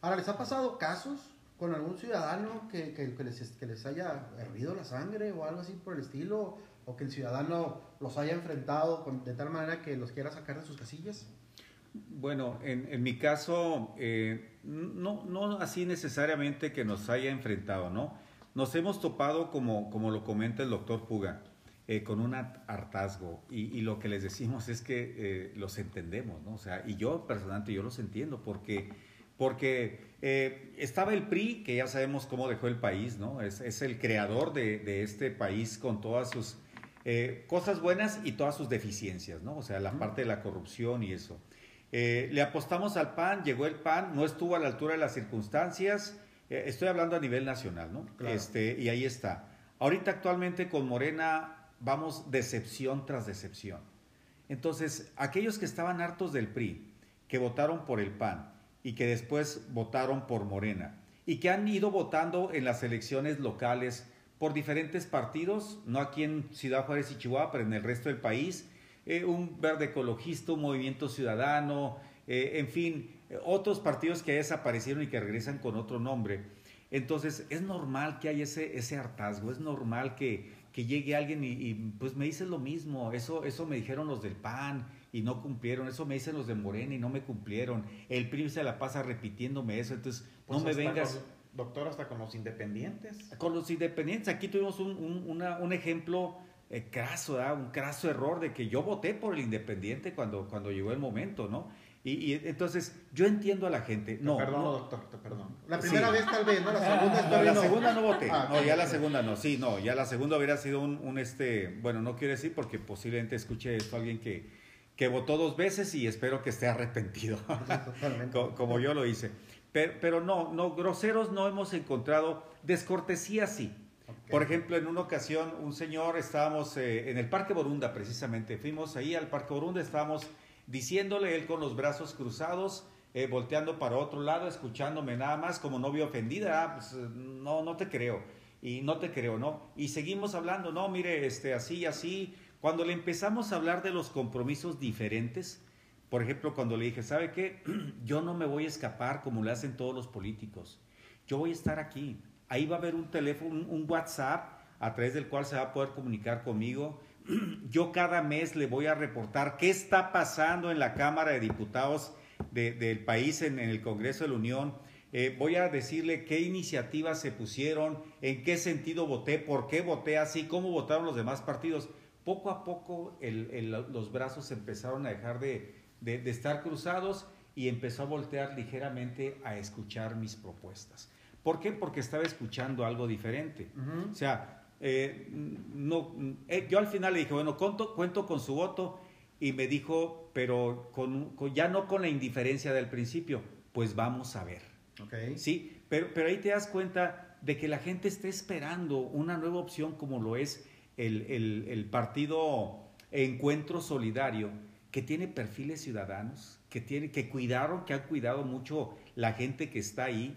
Speaker 1: Ahora, ¿les ha pasado casos con algún ciudadano que, que, que, les, que les haya hervido la sangre o algo así por el estilo? ¿O que el ciudadano los haya enfrentado de tal manera que los quiera sacar de sus casillas?
Speaker 2: Bueno, en, en mi caso, eh, no, no así necesariamente que nos haya enfrentado, ¿no? Nos hemos topado, como, como lo comenta el doctor Puga, eh, con un hartazgo. Y, y, lo que les decimos es que eh, los entendemos, ¿no? O sea, y yo personalmente yo los entiendo porque, porque eh, estaba el PRI, que ya sabemos cómo dejó el país, ¿no? Es, es el creador de, de, este país con todas sus cosas buenas y todas sus deficiencias, ¿no? O sea, la parte de la corrupción y eso. le apostamos al PAN, llegó el PAN, no estuvo a la altura de las circunstancias. estoy hablando a nivel nacional, ¿no? Claro. Este, y ahí está. Ahorita actualmente con Morena vamos decepción tras decepción. Entonces, aquellos que estaban hartos del PRI, que votaron por el PAN y que después votaron por Morena y que han ido votando en las elecciones locales por diferentes partidos, no aquí en Ciudad Juárez y Chihuahua, pero en el resto del país, eh, un verde ecologista, un movimiento ciudadano, eh, en fin, otros partidos que desaparecieron y que regresan con otro nombre. Entonces, es normal que haya ese, ese hartazgo, es normal que, que llegue alguien y, pues me dice lo mismo, eso, eso me dijeron los del PAN y no cumplieron, eso me dicen los de Morena y no me cumplieron, el PRI se la pasa repitiéndome eso, entonces pues no me vengas...
Speaker 3: Con, doctor, hasta con los independientes.
Speaker 2: Con los independientes, aquí tuvimos un, un, una, un ejemplo eh, craso, un craso error de que yo voté por el independiente cuando, cuando llegó el momento, ¿no? Y, y, entonces, yo entiendo a la gente. No,
Speaker 3: te perdono,
Speaker 2: no,
Speaker 3: doctor, te perdono.
Speaker 1: La primera sí. vez tal vez, ¿no? La segunda
Speaker 2: no, la segunda no voté. Ah, no, ya la segunda no. Sí, no, ya la segunda hubiera sido un, un, este, bueno, no quiero decir porque posiblemente escuche esto alguien que, que votó dos veces y espero que esté arrepentido.
Speaker 1: Totalmente.
Speaker 2: como, como, yo lo hice. Pero, pero, no, no, groseros no hemos encontrado. Descortesía sí. Okay. Por ejemplo, en una ocasión, un señor, estábamos eh, en el Parque Borunda precisamente. Fuimos ahí al Parque Borunda, estábamos diciéndole él con los brazos cruzados, eh, volteando para otro lado, escuchándome nada más como novia ofendida, ah, pues, no, no te creo, y no te creo, ¿no? Y seguimos hablando, no, mire, este, así, así. Cuando le empezamos a hablar de los compromisos diferentes, por ejemplo, cuando le dije, ¿sabe qué? Yo no me voy a escapar como le hacen todos los políticos. Yo voy a estar aquí. Ahí va a haber un teléfono, un WhatsApp a través del cual se va a poder comunicar conmigo yo cada mes le voy a reportar qué está pasando en la Cámara de Diputados de, del país, en, en, el Congreso de la Unión. Eh, voy a decirle qué iniciativas se pusieron, en qué sentido voté, por qué voté así, cómo votaron los demás partidos. Poco a poco el, el, los brazos empezaron a dejar de, de, de estar cruzados y empezó a voltear ligeramente a escuchar mis propuestas. ¿Por qué? Porque estaba escuchando algo diferente. Uh -huh. O sea, eh, no, eh, yo al final le dije, bueno, cuento, cuento con su voto y me dijo, pero con, con, ya no con la indiferencia del principio, pues vamos a ver.
Speaker 1: Okay.
Speaker 2: Sí, pero, pero ahí te das cuenta de que la gente está esperando una nueva opción como lo es el, el, el partido Encuentro Solidario, que tiene perfiles ciudadanos, que, tiene, que cuidaron, que han cuidado mucho la gente que está ahí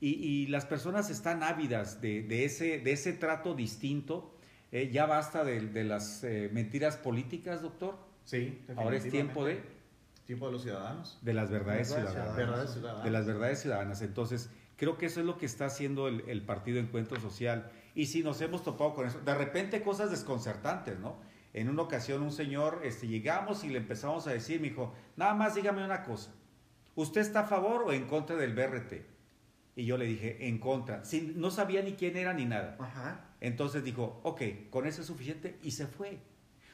Speaker 2: y, y, las personas están ávidas de, de, ese, de ese trato distinto. Eh, ya basta de, de las eh, mentiras políticas, doctor.
Speaker 3: Sí,
Speaker 2: ahora es tiempo de...
Speaker 3: Tiempo de los ciudadanos.
Speaker 2: De las verdades,
Speaker 3: verdades
Speaker 2: ciudadanas.
Speaker 3: Verdades ciudadanas.
Speaker 2: De las verdades ciudadanas. Entonces, Creo que eso es lo que está haciendo el, el partido Encuentro Social. Y sí, nos hemos topado con eso. De repente cosas desconcertantes, ¿no? En una ocasión un señor, este, llegamos y le empezamos a decir, me dijo, nada más dígame una cosa. ¿Usted está a favor o en contra del BRT? Y yo le dije, en contra. Sin, no sabía ni quién era ni nada.
Speaker 1: Ajá.
Speaker 2: Entonces dijo, ok, con eso es suficiente y se fue.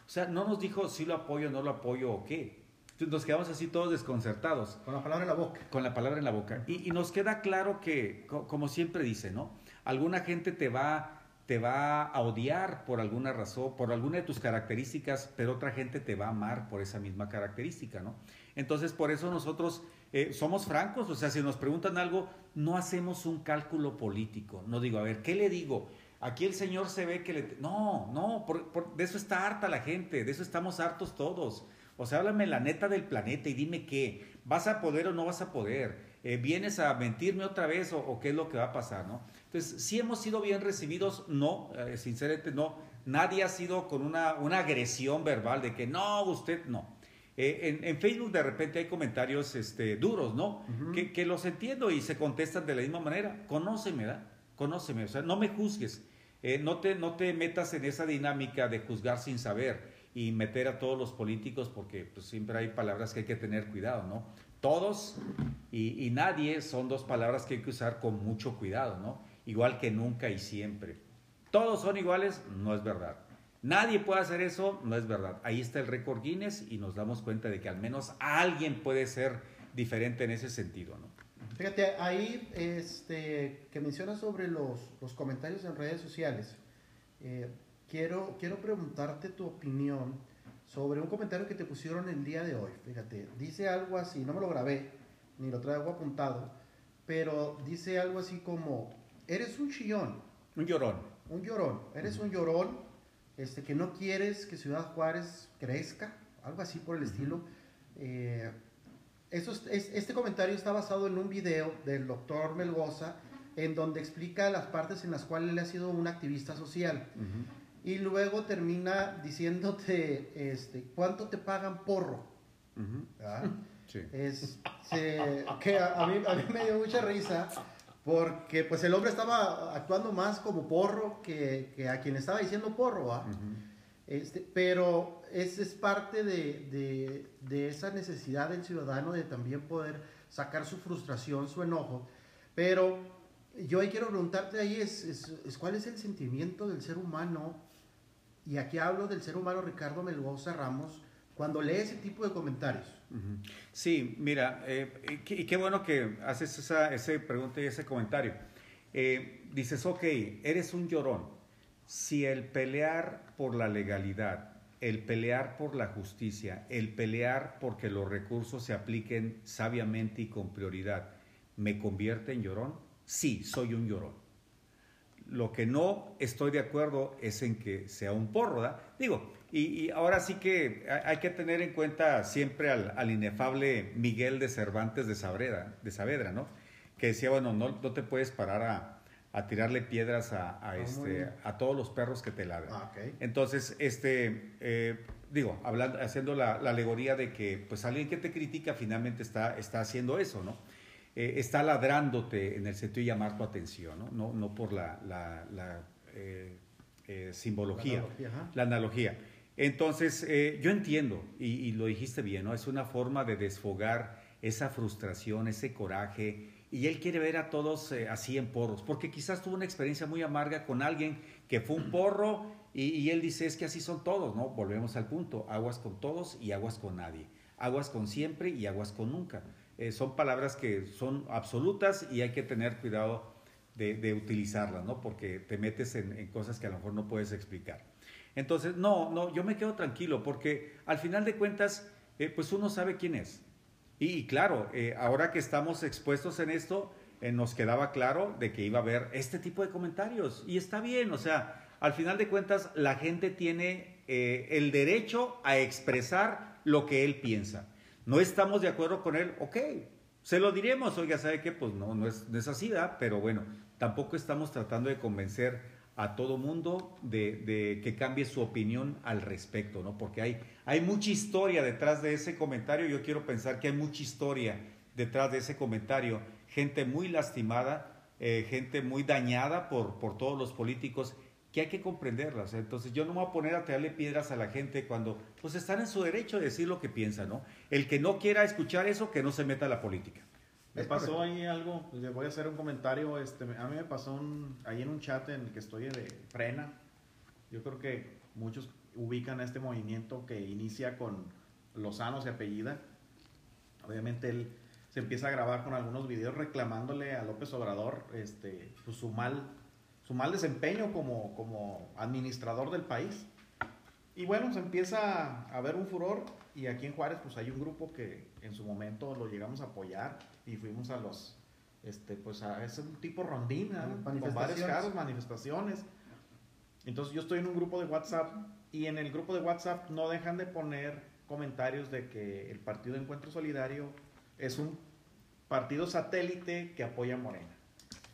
Speaker 2: O sea, no nos dijo si lo apoyo, no lo apoyo o qué. Entonces nos quedamos así todos desconcertados.
Speaker 1: Con la palabra en la boca.
Speaker 2: Con la palabra en la boca. Y, y nos queda claro que, co- como siempre dice, ¿no? Alguna gente te va, te va a odiar por alguna razón, por alguna de tus características, pero otra gente te va a amar por esa misma característica, ¿no? Entonces, por eso nosotros eh, somos francos, o sea, si nos preguntan algo, no hacemos un cálculo político. No digo, a ver, ¿qué le digo? Aquí el señor se ve que le... No, no, por- por- de eso está harta la gente, de eso estamos hartos todos. O sea, háblame la neta del planeta y dime qué, ¿vas a poder o no vas a poder? Eh, ¿Vienes a mentirme otra vez o, qué es lo que va a pasar, no? Entonces, si hemos sido bien recibidos, no, eh, sinceramente no. Nadie ha sido con una agresión verbal de que no, usted no. Eh, en, en Facebook de repente hay comentarios este, duros, ¿no? que, que los entiendo y se contestan de la misma manera. Conóceme, ¿verdad? Conóceme, o sea, no me juzgues. Eh, no, te, no te metas en esa dinámica de juzgar sin saber y meter a todos los políticos porque pues, siempre hay palabras que hay que tener cuidado, ¿no? Todos y, y nadie son dos palabras que hay que usar con mucho cuidado, ¿no? Igual que nunca y siempre. Todos son iguales, no es verdad. Nadie puede hacer eso, no es verdad. Ahí está el récord Guinness y nos damos cuenta de que al menos alguien puede ser diferente en ese sentido, ¿no?
Speaker 1: Fíjate, ahí este, que mencionas sobre los, los comentarios en redes sociales, eh, quiero, quiero preguntarte tu opinión sobre un comentario que te pusieron el día de hoy. Fíjate, dice algo así, no me lo grabé, ni lo traigo apuntado, pero dice algo así como, eres un chillón,
Speaker 2: Un llorón.
Speaker 1: un llorón, eres un llorón este, que no quieres que Ciudad Juárez crezca, algo así por el estilo. Eh, eso es- es- este comentario está basado en un video del doctor Melgoza, en donde explica las partes en las cuales él ha sido un activista social. Y luego termina diciéndote, este, ¿cuánto te pagan porro?
Speaker 2: Ujú.
Speaker 1: ¿verdad?
Speaker 2: Sí.
Speaker 1: Es, se- que a, a mí, a mí me dio mucha risa porque pues el hombre estaba actuando más como porro que, que a quien estaba diciendo porro, ¿va? Este, pero es, es parte de, de- de esa necesidad del ciudadano de también poder sacar su frustración, su enojo. Pero yo ahí quiero preguntarte ahí es, es- es cuál es el sentimiento del ser humano, y aquí hablo del ser humano Ricardo Melgoza Ramos, cuando lee ese tipo de comentarios.
Speaker 2: Sí, mira, eh, y qué, bueno que haces esa, ese pregunta y ese comentario. Eh, dices, ok, eres un llorón. Si el pelear por la legalidad, el pelear por la justicia, el pelear porque los recursos se apliquen sabiamente y con prioridad, me convierte en llorón, sí, soy un llorón. Lo que no estoy de acuerdo es en que sea un porro. Digo, y, y ahora sí que hay que tener en cuenta siempre al, al inefable Miguel de Cervantes de Saavedra, de Saavedra, ¿no? Que decía, bueno, no, no te puedes parar a, a tirarle piedras a, a,
Speaker 1: Ah,
Speaker 2: este, a todos los perros que te ladran.
Speaker 1: Ah.
Speaker 2: Entonces, este, eh, digo, hablando, haciendo la, la alegoría de que, pues, alguien que te critica finalmente está, está haciendo eso, ¿no? Eh, está ladrándote en el sentido de llamar tu atención, ¿no? No, no por la, la, la, eh, eh, simbología,
Speaker 1: la analogía.
Speaker 2: Entonces, eh, yo entiendo, y, lo dijiste bien, ¿no? Es una forma de desfogar esa frustración, ese coraje, y él quiere ver a todos eh, así en porros, porque quizás tuvo una experiencia muy amarga con alguien que fue un porro, y, él dice, es que así son todos, ¿no? Volvemos al punto, aguas con todos y aguas con nadie, aguas con siempre y aguas con nunca. Eh, son palabras que son absolutas y hay que tener cuidado de, de utilizarlas, ¿no? Porque te metes en, en cosas que a lo mejor no puedes explicar. Entonces, no, no, yo me quedo tranquilo porque al final de cuentas, eh, pues uno sabe quién es. Y, claro, eh, ahora que estamos expuestos en esto, eh, nos quedaba claro de que iba a haber este tipo de comentarios. Y está bien, o sea, al final de cuentas, la gente tiene el derecho a expresar lo que él piensa. No estamos de acuerdo con él, ok, se lo diremos, oiga, ¿sabe qué? Pues no, no es, así. Pero bueno, tampoco estamos tratando de convencer a todo mundo de, que cambie su opinión al respecto, ¿no? Porque hay, hay mucha historia detrás de ese comentario, yo quiero pensar que hay mucha historia detrás de ese comentario, gente muy lastimada eh, gente muy dañada por, por todos los políticos que hay que comprenderlas. Entonces yo no me voy a poner a tirarle piedras a la gente cuando pues están en su derecho de decir lo que piensan, ¿no? El que no quiera escuchar eso, que no se meta a la política.
Speaker 3: Me pasó ahí algo, pues, le voy a hacer un comentario, este, a mí me pasó un, ahí en un chat en el que estoy de Frena, yo creo que muchos ubican este movimiento que inicia con Lozano, se apellida, obviamente él se empieza a grabar con algunos videos reclamándole a López Obrador este, pues, su, mal, su mal desempeño como, como administrador del país. Y bueno, se empieza a ver un furor y aquí en Juárez pues hay un grupo que en su momento lo llegamos a apoyar y fuimos a los, este, pues a ese tipo rondín, con varios carros, manifestaciones. Entonces yo estoy en un grupo de WhatsApp y en el grupo de WhatsApp no dejan de poner comentarios de que el Partido Encuentro Solidario es un partido satélite que apoya a Morena.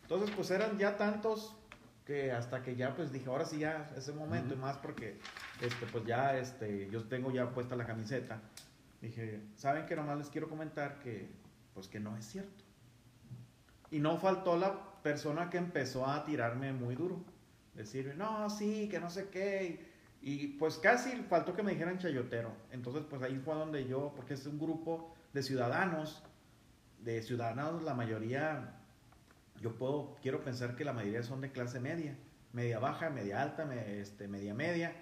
Speaker 3: Entonces pues eran ya tantos que hasta que ya pues dije, ahora sí ya es el momento y más porque este pues ya este yo tengo ya puesta la camiseta. Dije, ¿saben que nomás les quiero comentar que pues que no es cierto? Y no faltó la persona que empezó a tirarme muy duro. Decir, no, sí, que no sé qué. Y, pues casi faltó que me dijeran chayotero. Entonces, pues ahí fue donde yo, porque es un grupo de ciudadanos, de ciudadanos, la mayoría, yo puedo, quiero pensar que la mayoría son de clase media, media baja, media alta, me- este, media media.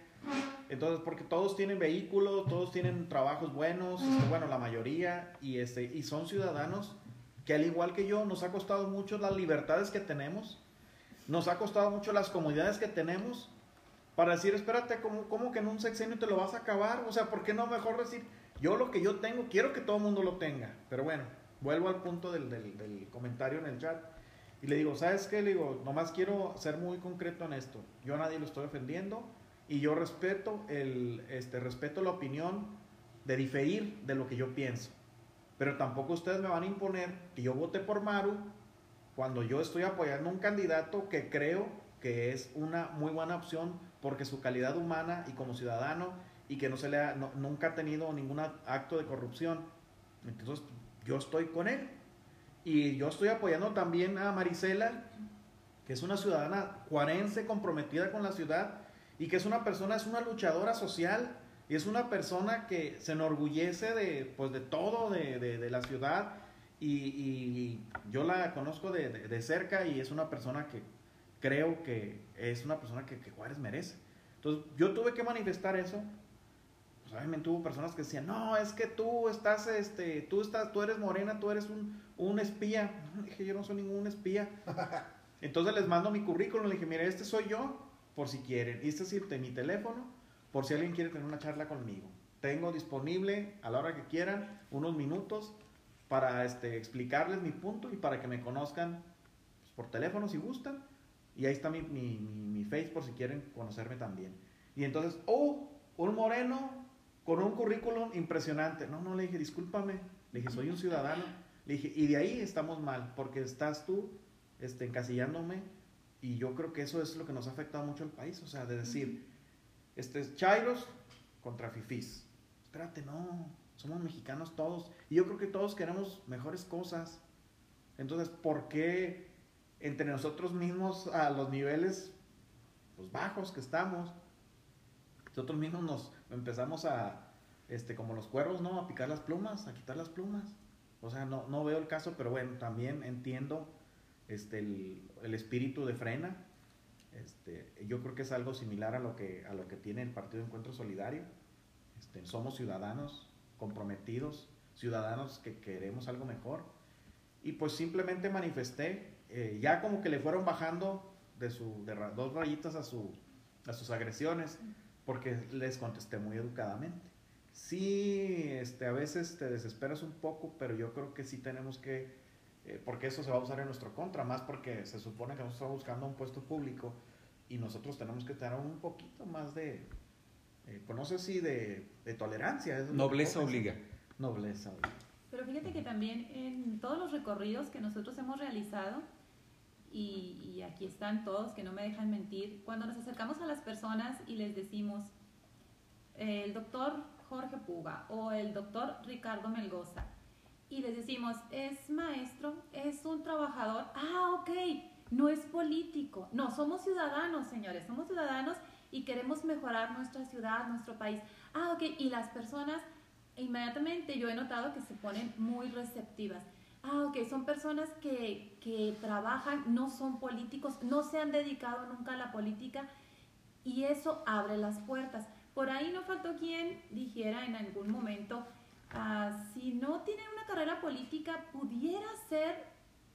Speaker 3: Entonces, porque todos tienen vehículos, todos tienen trabajos buenos, este, bueno, la mayoría, y, este, y son ciudadanos que al igual que yo, nos ha costado mucho las libertades que tenemos, nos ha costado mucho las comodidades que tenemos, para decir, espérate, ¿cómo, cómo que en un sexenio te lo vas a acabar? O sea, ¿por qué no mejor decir, yo lo que yo tengo, quiero que todo el mundo lo tenga? Pero bueno, vuelvo al punto del, del- del comentario en el chat. Y le digo, ¿sabes qué? Le digo, nomás quiero ser muy concreto en esto. Yo a nadie lo estoy ofendiendo y yo respeto, el, este, respeto la opinión de diferir de lo que yo pienso. Pero tampoco ustedes me van a imponer que yo vote por Maru cuando yo estoy apoyando un candidato que creo que es una muy buena opción porque su calidad humana y como ciudadano y que no se le ha, no- nunca ha tenido ningún acto de corrupción. Entonces, yo estoy con él. Y yo estoy apoyando también a Marisela, que es una ciudadana cuarense comprometida con la ciudad y que es una persona, es una luchadora social y es una persona que se enorgullece de, pues, de todo de, de- de la ciudad y, y yo la conozco de, de- cerca y es una persona que creo que es una persona que, que Juárez merece. Entonces yo tuve que manifestar eso. Pues, obviamente hubo personas que decían, no, es que tú estás, este, tú estás, tú eres morena, tú eres un, un espía. Dije, yo no soy ningún espía. Entonces les mando mi currículum, le dije, mire, este soy yo, por si quieren. Y este es el- mi teléfono, por si alguien quiere tener una charla conmigo. Tengo disponible a la hora que quieran unos minutos para este, explicarles mi punto y para que me conozcan pues, por teléfono si gustan. Y ahí está mi, mi face por si quieren conocerme también. Y entonces, oh, un moreno con un currículum impresionante. No, no, le dije, discúlpame. Le dije, soy un ciudadano. Le dije, y de ahí estamos mal, porque estás tú este, encasillándome. Y yo creo que eso es lo que nos ha afectado mucho al país. O sea, de decir, este, Chairos contra Fifís. Espérate, no. Somos mexicanos todos. Y yo creo que todos queremos mejores cosas. Entonces, ¿por qué entre nosotros mismos a los niveles pues, bajos que estamos, nosotros mismos nos empezamos a, este, como los cuervos, ¿no? A picar las plumas, a quitar las plumas. O sea, no, no veo el caso, pero bueno, también entiendo este, el, espíritu de frena. Este, yo creo que es algo similar a lo que, a lo que tiene el Partido Encuentro Solidario. Este, somos ciudadanos comprometidos, ciudadanos que queremos algo mejor. Y pues simplemente manifesté, eh, ya como que le fueron bajando de, su, de dos rayitas a, su, a sus agresiones, porque les contesté muy educadamente. Sí, este, a veces te desesperas un poco, pero yo creo que sí tenemos que, eh, porque eso se va a usar en nuestro contra, más porque se supone que nosotros estamos buscando un puesto público y nosotros tenemos que tener un poquito más de, eh, pues no sé si de, de tolerancia. es
Speaker 2: Nobleza obliga.
Speaker 3: Nobleza obliga.
Speaker 4: Pero fíjate que también en todos los recorridos que nosotros hemos realizado, y, y aquí están todos que no me dejan mentir, cuando nos acercamos a las personas y les decimos, el doctor Jorge Puga o el doctor Ricardo Melgoza, y les decimos, es maestro, es un trabajador, ah, ok, no es político. No, somos ciudadanos, señores, somos ciudadanos y queremos mejorar nuestra ciudad, nuestro país. Ah, ok, y las personas, inmediatamente yo he notado que se ponen muy receptivas. Ah, ok, son personas que, que trabajan, no son políticos, no se han dedicado nunca a la política y eso abre las puertas. Por ahí no faltó quien dijera en algún momento, ah, si no tienen una carrera política, pudiera ser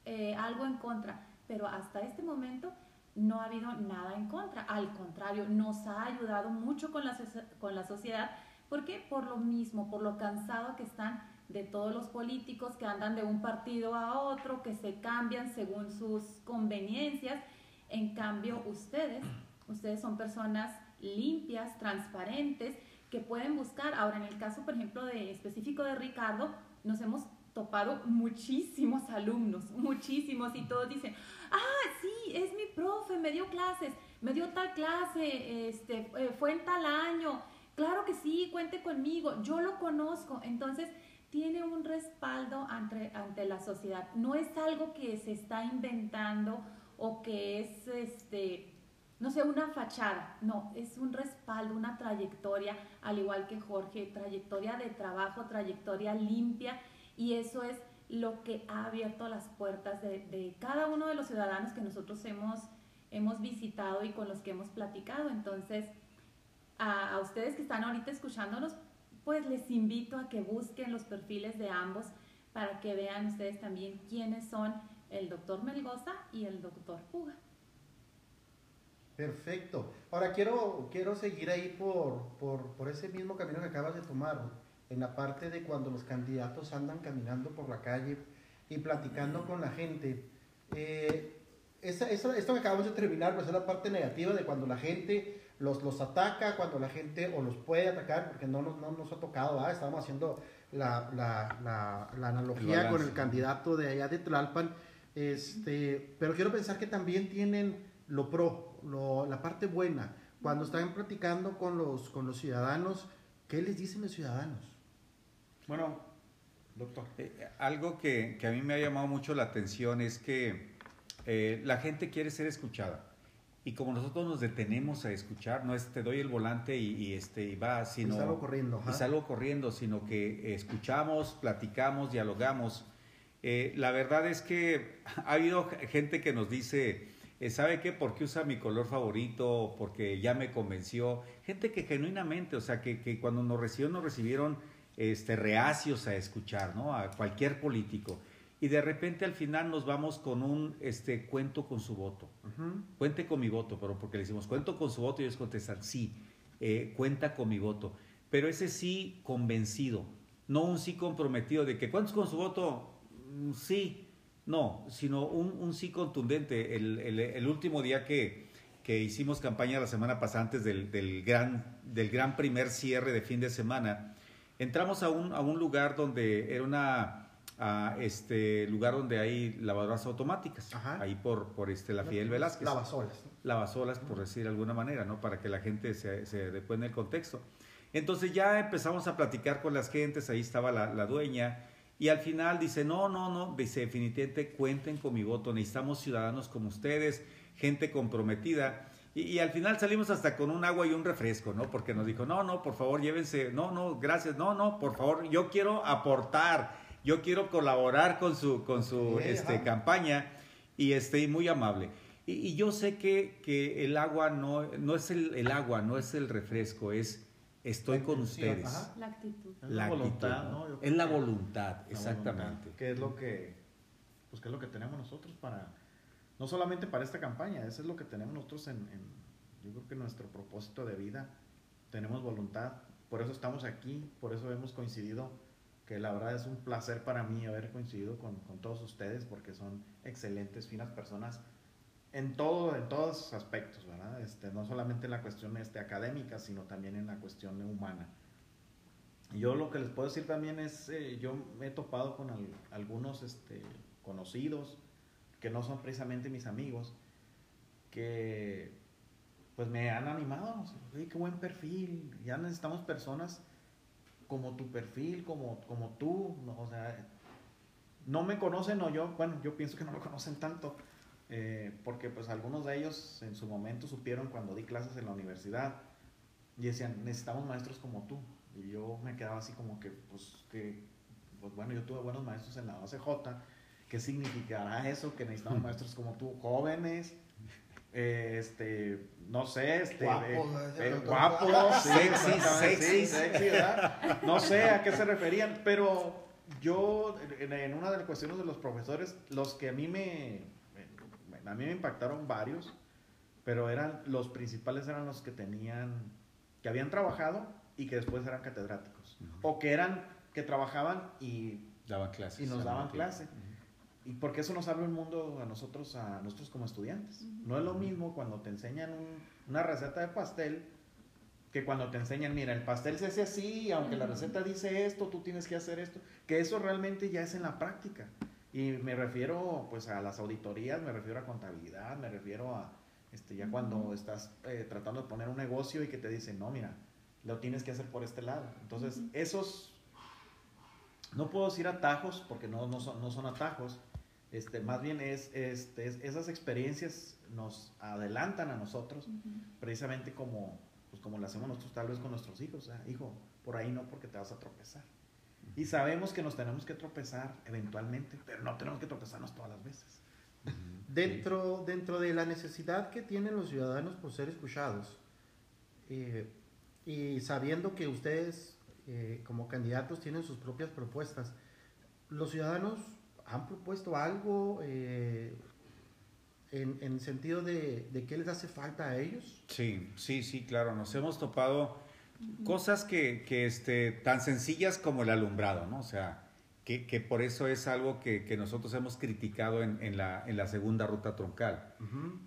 Speaker 4: eh, algo en contra, pero hasta este momento no ha habido nada en contra. Al contrario, nos ha ayudado mucho con la, con la sociedad. ¿Por qué? Por lo mismo, por lo cansado que están de todos los políticos que andan de un partido a otro, que se cambian según sus conveniencias. En cambio, ustedes, ustedes son personas limpias, transparentes, que pueden buscar. Ahora, en el caso, por ejemplo, de específico de Ricardo, nos hemos topado muchísimos alumnos, muchísimos, y todos dicen, ah, sí, es mi profe, me dio clases, me dio tal clase, este, eh, fue en tal año, claro que sí, cuente conmigo, yo lo conozco, entonces tiene un respaldo ante, ante la sociedad, no es algo que se está inventando o que es, este, no sé, una fachada, no, es un respaldo, una trayectoria, al igual que Jorge, trayectoria de trabajo, trayectoria limpia, y eso es lo que ha abierto las puertas de, cada uno de los ciudadanos que nosotros hemos, hemos visitado y con los que hemos platicado. Entonces, a, a ustedes que están ahorita escuchándonos, pues les invito a que busquen los perfiles de ambos para que vean ustedes también quiénes son el doctor Melgoza y el doctor Puga.
Speaker 1: Perfecto. Ahora quiero, quiero seguir ahí por, por, por, ese mismo camino que acabas de tomar, en la parte de cuando los candidatos andan caminando por la calle y platicando con la gente. Eh, esa, esa, esto que acabamos de terminar, pues es la parte negativa de cuando la gente los, los ataca, cuando la gente o los puede atacar, porque no, no, nos ha tocado, estábamos haciendo la, la, la, la analogía con el candidato de allá de Tlalpan, este, pero quiero pensar que también tienen lo pro, lo, la parte buena. Cuando están platicando con los, con los ciudadanos, ¿qué les dicen los ciudadanos?
Speaker 3: Bueno, doctor.
Speaker 2: Eh, algo que, que, a mí me ha llamado mucho la atención es que eh, la gente quiere ser escuchada. Y como nosotros nos detenemos a escuchar, no es te doy el volante y, y este, y va, sino...
Speaker 1: Y salgo corriendo.
Speaker 2: Y salgo corriendo, sino que escuchamos, platicamos, dialogamos. Eh, la verdad es que ha habido gente que nos dice, eh, ¿sabe qué? ¿Por qué usa mi color favorito? Porque ya me convenció. Gente que genuinamente, o sea, que, que cuando nos recibieron, nos recibieron este, reacios a escuchar, ¿no? A cualquier político y de repente al final nos vamos con un este cuento con su voto. Cuente con mi voto, pero porque le decimos cuento con su voto y ellos contestan sí, eh, cuenta con mi voto. Pero ese sí convencido, no un sí comprometido de que cuentas con su voto, mm, sí, no, sino un, un sí contundente. El, el, el, último día que, que hicimos campaña la semana pasada antes del, del, gran, del gran primer cierre de fin de semana, entramos a un, a un lugar donde era una a este lugar donde hay lavadoras automáticas,
Speaker 1: Ajá.
Speaker 2: ahí por, por este, la Fidel Velázquez.
Speaker 1: Lavasolas.
Speaker 2: Lavasolas, por decir de alguna manera, ¿no? Para que la gente se, se dé cuenta del contexto. Entonces ya empezamos a platicar con las gentes, ahí estaba la, la dueña, y al final dice, no, no, no, dice, definitivamente cuenten con mi voto, necesitamos ciudadanos como ustedes, gente comprometida. Y, y, al final salimos hasta con un agua y un refresco, ¿no? Porque nos dijo, no, no, por favor, llévense, no, no, gracias, no, no, por favor, yo quiero aportar yo quiero colaborar con su, con su sí, este, campaña y estoy muy amable. Y, y, yo sé que, que el agua no, no es el, el, agua, no es el refresco, es estoy con ustedes.
Speaker 4: Ajá. La actitud.
Speaker 3: La,
Speaker 2: actitud,
Speaker 3: voluntad, ¿no?
Speaker 2: Es la voluntad,
Speaker 3: la
Speaker 2: exactamente.
Speaker 3: Voluntad, que es lo que, pues, que es lo que tenemos nosotros para, no solamente para esta campaña, eso es lo que tenemos nosotros en, en yo creo que nuestro propósito de vida, tenemos voluntad, por eso estamos aquí, por eso hemos coincidido que la verdad es un placer para mí haber coincidido con, con, todos ustedes porque son excelentes, finas personas en todo, en todos sus aspectos, ¿verdad? Este, no solamente en la cuestión este, académica, sino también en la cuestión humana. Yo lo que les puedo decir también es, eh, yo me he topado con al, algunos este, conocidos que no son precisamente mis amigos, que pues me han animado, qué buen perfil, ya necesitamos personas como tu perfil, como, como tú, o sea, no me conocen o yo, bueno, yo pienso que no me conocen tanto, eh, porque pues algunos de ellos en su momento supieron cuando di clases en la universidad y decían, necesitamos maestros como tú. Y yo me quedaba así como que, pues, que, pues bueno, yo tuve buenos maestros en la OCJ. ¿Qué significará eso? Que necesitamos maestros como tú, jóvenes, eh, este, no sé, este,
Speaker 1: Guapos,
Speaker 3: eh, eh, guapos,
Speaker 2: Sexy, sexy.
Speaker 3: sexy, ¿verdad? No sé a qué se referían, pero yo, en, en una de las cuestiones de los profesores, los que a mí me- a mí me impactaron varios, pero eran, los principales eran los que tenían, que habían trabajado y que después eran catedráticos, o que eran, que trabajaban y
Speaker 2: Daban clases.
Speaker 3: y nos daban clase. Y porque eso nos abre un mundo a nosotros, a nosotros como estudiantes. No es lo mismo cuando te enseñan un- una receta de pastel que cuando te enseñan, mira, el pastel se hace así, aunque la receta dice esto, tú tienes que hacer esto, que eso realmente ya es en la práctica. Y me refiero pues a las auditorías, me refiero a contabilidad, me refiero a este ya cuando estás eh, tratando de poner un negocio y que te dicen, no, mira, lo tienes que hacer por este lado. Entonces, esos no puedo decir atajos porque no, no, son, no son atajos. Este, más bien es, este, es- esas experiencias nos adelantan a nosotros, precisamente como, pues como lo hacemos nosotros tal vez con nuestros hijos. O sea, hijo, por ahí no porque te vas a tropezar. Y sabemos que nos tenemos que tropezar eventualmente, pero no tenemos que tropezarnos todas las veces.
Speaker 1: Dentro, dentro de la necesidad que tienen los ciudadanos por ser escuchados, eh, y sabiendo que ustedes eh, como candidatos tienen sus propias propuestas, ¿los ciudadanos han propuesto algo eh, en, en sentido de, de qué les hace falta a ellos?
Speaker 2: Sí, sí, sí, claro. Nos hemos topado cosas que, que, este, tan sencillas como el alumbrado, ¿no? O sea, que, que por eso es algo que, que nosotros hemos criticado en, en la, en la segunda ruta troncal.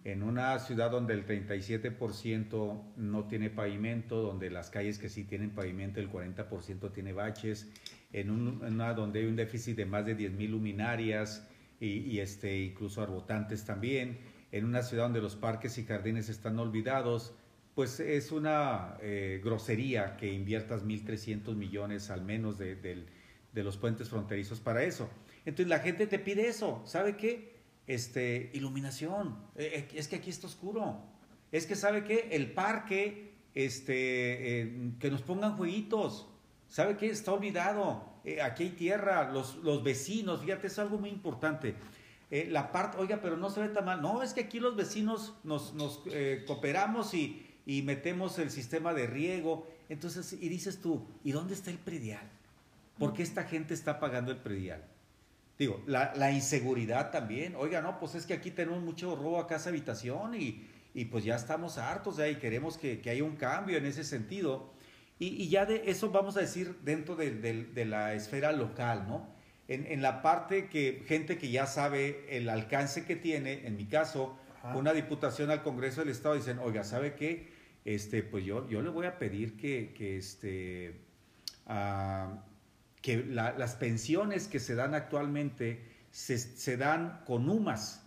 Speaker 2: En una ciudad donde el 37% no tiene pavimento, donde las calles que sí tienen pavimento, el 40% tiene baches, en, un- en una donde hay un déficit de más de 10.000 luminarias y, y, este, incluso arbotantes también, en una ciudad donde los parques y jardines están olvidados, pues es una eh, grosería que inviertas 1.300 millones al menos de, los puentes fronterizos para eso. Entonces la gente te pide eso, ¿sabe qué? Este, iluminación, Eh, eh, es que aquí está oscuro, es que ¿sabe qué? El parque, este, que nos pongan jueguitos, ¿sabe qué? Está olvidado, aquí hay tierra, los, los vecinos, fíjate, es algo muy importante. La parte, oiga, pero no se ve tan mal. No, es que aquí los vecinos nos, nos cooperamos y, y metemos el sistema de riego. Entonces, y dices tú, ¿y dónde está el predial? ¿Por qué esta gente está pagando el predial? Digo, la, la inseguridad también. Oiga, no, pues es que aquí tenemos mucho robo a casa habitación y, y pues ya estamos hartos de ahí, queremos que, que haya un cambio en ese sentido. Y, y ya de eso vamos a decir dentro de, de- de la esfera local, ¿no? En, en la parte que gente que ya sabe el alcance que tiene, en mi caso,
Speaker 1: Ajá.
Speaker 2: una diputación al Congreso del Estado dicen, oiga, ¿sabe qué? Este, pues yo, yo le voy a pedir que, que este, ah, que la- las pensiones que se dan actualmente se, se dan con UMAS.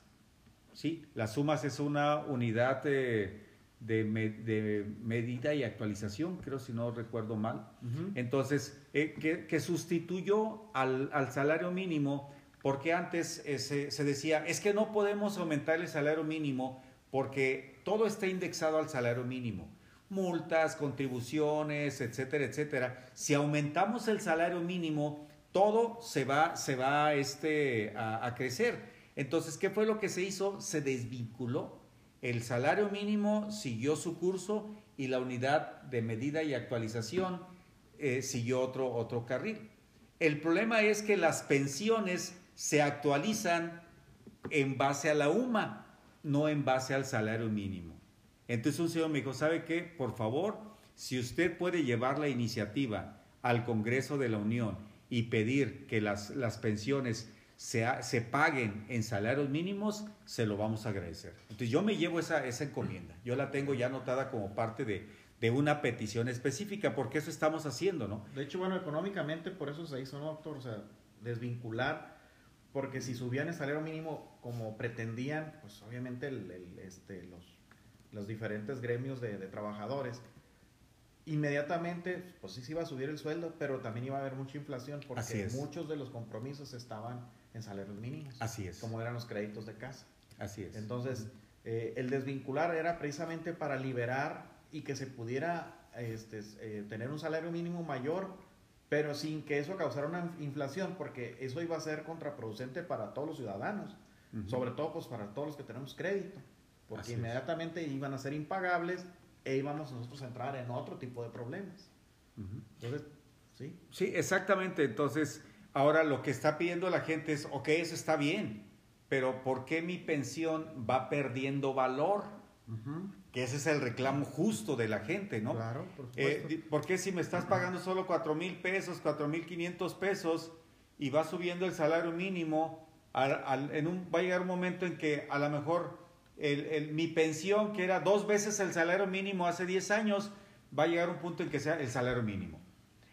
Speaker 2: ¿sí? Las UMAS es una unidad de, de me- de medida y actualización, creo si no recuerdo mal. Entonces, eh, que, que sustituyó al, al salario mínimo, porque antes eh, se, se decía, es que no podemos aumentar el salario mínimo porque todo está indexado al salario mínimo. Multas, contribuciones, etcétera, etcétera. Si aumentamos el salario mínimo, todo se va, se va este, a, crecer. Entonces, ¿qué fue lo que se hizo? Se desvinculó. El salario mínimo siguió su curso y la unidad de medida y actualización eh, siguió otro, otro carril. El problema es que las pensiones se actualizan en base a la UMA, no en base al salario mínimo. Entonces un señor me dijo, ¿sabe qué? Por favor, si usted puede llevar la iniciativa al Congreso de la Unión y pedir que las, las pensiones se, se paguen en salarios mínimos, se lo vamos a agradecer. Entonces yo me llevo esa, esa encomienda. Yo la tengo ya anotada como parte de, de una petición específica, porque eso estamos haciendo, ¿no?
Speaker 3: De hecho, bueno, económicamente por eso se hizo, ¿no, doctor? O sea, desvincular, porque si subían el salario mínimo como pretendían, pues obviamente el- el, este, los, los diferentes gremios de, de trabajadores, inmediatamente, pues sí se iba a subir el sueldo, pero también iba a haber mucha inflación, porque muchos de los compromisos estaban en salarios mínimos,
Speaker 2: Así es.
Speaker 3: como eran los créditos de casa.
Speaker 2: Así es.
Speaker 3: Entonces, eh, el desvincular era precisamente para liberar y que se pudiera este, eh, tener un salario mínimo mayor, pero sin que eso causara una inflación, porque eso iba a ser contraproducente para todos los ciudadanos,
Speaker 2: Ujú.
Speaker 3: sobre todo pues para todos los que tenemos crédito, porque
Speaker 2: Así es.
Speaker 3: inmediatamente iban a ser impagables e íbamos nosotros a entrar en otro tipo de problemas.
Speaker 2: Ujú.
Speaker 3: Entonces, sí,
Speaker 2: Sí, exactamente. Entonces, ahora lo que está pidiendo la gente es, ok, eso está bien, pero ¿por qué mi pensión va perdiendo valor?
Speaker 1: Ujú,
Speaker 2: Que ese es el reclamo justo de la gente, ¿no?
Speaker 1: Claro, por
Speaker 2: Eh,
Speaker 1: supuesto.
Speaker 2: di- ¿Por qué si me estás pagando solo 4 mil pesos, 4 mil 500 pesos y va subiendo el salario mínimo, al- al- en un, va a llegar un momento en que a lo mejor el- el- mi pensión, que era dos veces el salario mínimo hace 10 años, va a llegar un punto en que sea el salario mínimo.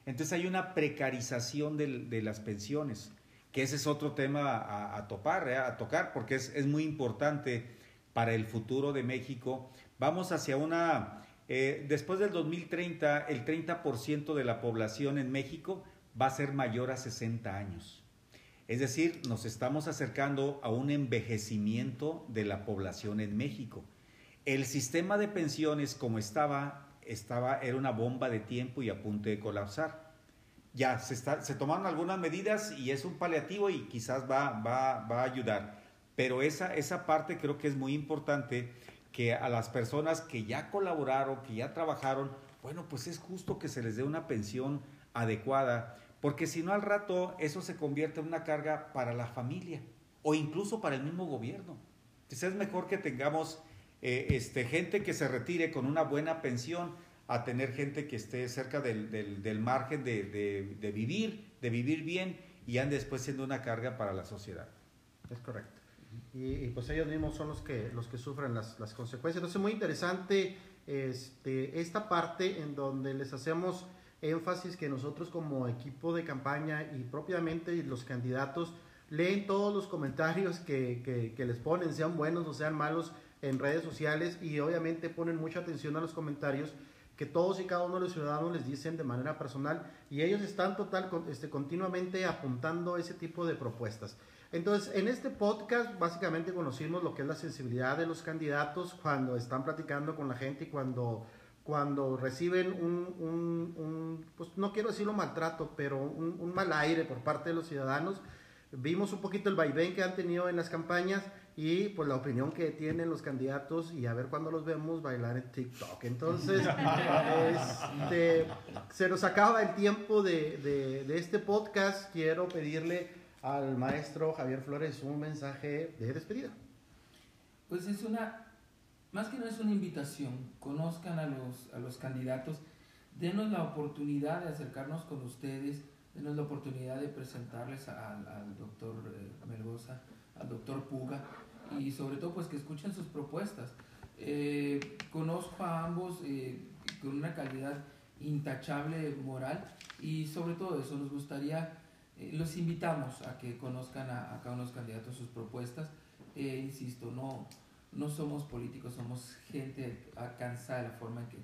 Speaker 2: Entonces hay una precarización de las pensiones, que ese es otro tema a, a topar, ¿eh? a tocar, porque es, es muy importante para el futuro de México. Vamos hacia una, eh, después del 2030, el 30% de la población en México va a ser mayor a 60 años. Es decir, nos estamos acercando a un envejecimiento de la población en México. El sistema de pensiones como estaba, estaba era una bomba de tiempo y a punto de colapsar. Ya se, está, se tomaron algunas medidas y es un paliativo y quizás va, va, va a ayudar. Pero esa, esa parte creo que es muy importante que a las personas que ya colaboraron, que ya trabajaron, bueno, pues es justo que se les dé una pensión adecuada, porque si no al rato eso se convierte en una carga para la familia o incluso para el mismo gobierno. Entonces es mejor que tengamos eh, este, gente que se retire con una buena pensión a tener gente que esté cerca del, del- del margen de, de- de vivir, de vivir bien y ande después siendo una carga para la sociedad.
Speaker 1: Es correcto. Y, y, pues ellos mismos son los que, los que sufren las, las consecuencias. Entonces, muy interesante este, esta parte en donde les hacemos énfasis que nosotros como equipo de campaña y propiamente los candidatos leen todos los comentarios que, que, que les ponen, sean buenos o sean malos en redes sociales y obviamente ponen mucha atención a los comentarios que todos y cada uno de los ciudadanos les dicen de manera personal y ellos están total este, continuamente apuntando ese tipo de propuestas. Entonces, en este podcast básicamente conocimos lo que es la sensibilidad de los candidatos cuando están platicando con la gente y cuando, cuando reciben un, un- un, pues no quiero decirlo maltrato, pero un, un mal aire por parte de los ciudadanos. Vimos un poquito el vaivén que han tenido en las campañas y pues la opinión que tienen los candidatos y a ver cuándo los vemos bailar en TikTok. Entonces, este, se nos acaba el tiempo de, de- de este podcast. Quiero pedirle al maestro Javier Flores un mensaje de despedida.
Speaker 5: Pues es una, más que no es una invitación, conozcan a los, a los candidatos, denos la oportunidad de acercarnos con ustedes, denos la oportunidad de presentarles al, al doctor eh, Melgoza, al doctor Puga, y sobre todo pues que escuchen sus propuestas. Eh, conozco a ambos eh, con una calidad intachable moral y sobre todo eso nos gustaría, los invitamos a que conozcan a, cada uno de los candidatos sus propuestas. Eh, insisto, no, no somos políticos, somos gente cansada de la forma en que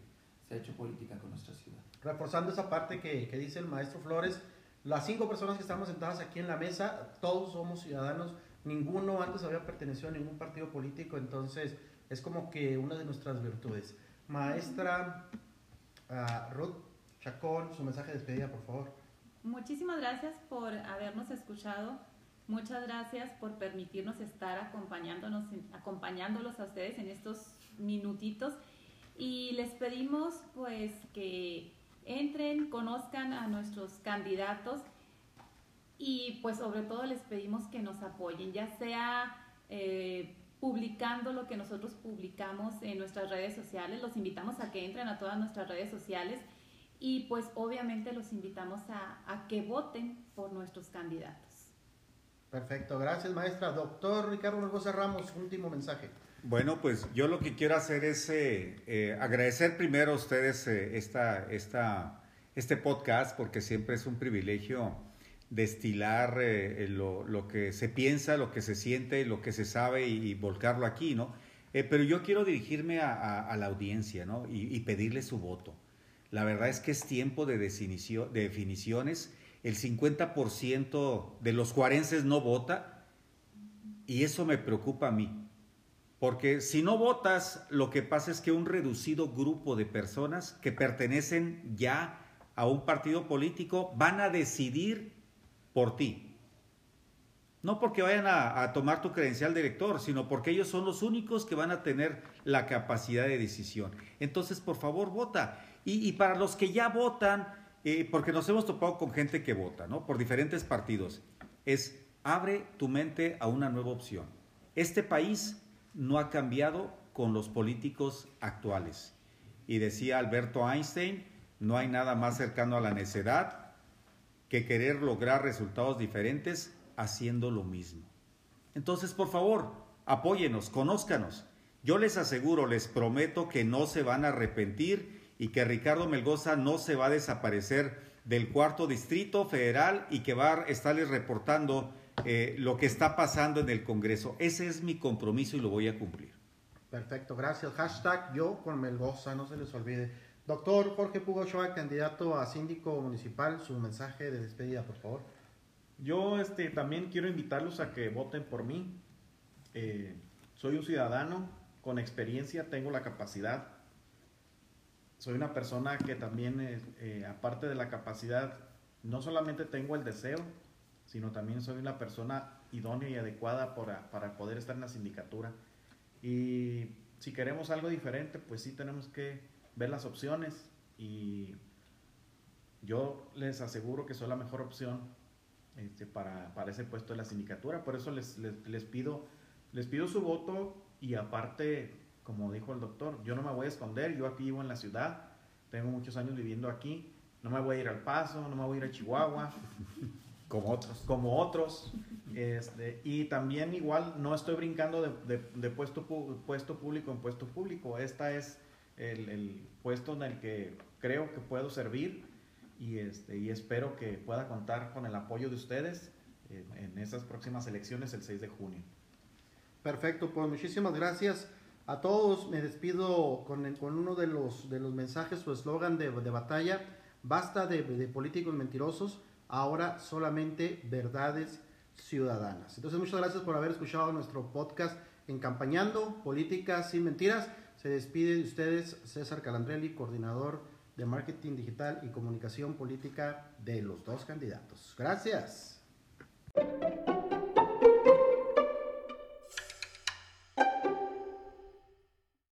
Speaker 5: se ha hecho política con nuestra ciudad.
Speaker 1: Reforzando esa parte que, que dice el maestro Flores, las cinco personas que estamos sentadas aquí en la mesa, todos somos ciudadanos, ninguno antes había pertenecido a ningún partido político, entonces es como que una de nuestras virtudes. Maestra ah, Ruth Chacón, su mensaje de despedida, por favor.
Speaker 4: Muchísimas gracias por habernos escuchado. Muchas gracias por permitirnos estar acompañándonos, acompañándolos a ustedes en estos minutitos. Y les pedimos pues que entren, conozcan a nuestros candidatos y pues sobre todo les pedimos que nos apoyen, ya sea eh, publicando lo que nosotros publicamos en nuestras redes sociales. Los invitamos a que entren a todas nuestras redes sociales y pues obviamente los invitamos a, a que voten por nuestros candidatos.
Speaker 1: Perfecto, gracias maestra. Doctor Ricardo Melgoza Ramos, último mensaje.
Speaker 2: Bueno, pues yo lo que quiero hacer es eh, eh, agradecer primero a ustedes eh, esta, esta, este podcast, porque siempre es un privilegio destilar eh, lo, lo que se piensa, lo que se siente, lo que se sabe y, y volcarlo aquí, ¿no? Eh, pero yo quiero dirigirme a, a- a la audiencia, ¿no? Y, y pedirle su voto. La verdad es que es tiempo de, de definiciones. El 50% de los juarenses no vota y eso me preocupa a mí Porque si no votas, lo que pasa es que un reducido grupo de personas que pertenecen ya a un partido político van a decidir por ti. No porque vayan a, tomar tu credencial de sino porque ellos son los únicos que van a tener la capacidad de decisión. Entonces, por favor, vota. Y, para los que ya votan, eh, porque nos hemos topado con gente que vota, ¿no? Por diferentes partidos, es abre tu mente a una nueva opción. Este país no ha cambiado con los políticos actuales. Y decía Alberto Einstein, no hay nada más cercano a la necedad que querer lograr resultados diferentes haciendo lo mismo. Entonces, por favor, apóyenos, conózcanos. Yo les aseguro, les prometo que no se van a arrepentir y que Ricardo Melgoza no se va a desaparecer del cuarto distrito federal y que va a estarles reportando eh, lo que está pasando en el Congreso. Ese es mi compromiso y lo voy a cumplir.
Speaker 1: Perfecto, gracias. Hashtag yo con Melgoza, no se les olvide. Doctor Jorge Pugo Ochoa, candidato a síndico municipal, su mensaje de despedida, por favor.
Speaker 3: Yo este, también quiero invitarlos a que voten por mí. Eh, soy un ciudadano con experiencia, tengo la capacidad. Soy una persona que también, eh, eh, aparte de la capacidad, no solamente tengo el deseo, sino también soy una persona idónea y adecuada para, para poder estar en la sindicatura. Y si queremos algo diferente, pues sí tenemos que ver las opciones y yo les aseguro que soy la mejor opción este, para, para, ese puesto de la sindicatura. Por eso les, les, pido, les pido su voto y aparte, como dijo el doctor, yo no me voy a esconder, yo aquí vivo en la ciudad, tengo muchos años viviendo aquí, no me voy a ir al Paso, no me voy a ir a Chihuahua.
Speaker 2: Como otros.
Speaker 3: Como otros. Este, y también igual no estoy brincando de, de, puesto, puesto público en puesto público. Esta es el, el, puesto en el que creo que puedo servir y, este, y espero que pueda contar con el apoyo de ustedes en, en esas próximas elecciones el 6 de junio.
Speaker 1: Perfecto, pues muchísimas gracias a todos. Me despido con, uno de los, mensajes o eslogan de, de, batalla. Basta de, de políticos mentirosos, ahora solamente verdades ciudadanas. Entonces, muchas gracias por haber escuchado nuestro podcast Encampañando Políticas sin Mentiras. Se despide de ustedes César Calandrelli, coordinador de marketing digital y comunicación política de los dos candidatos. Gracias.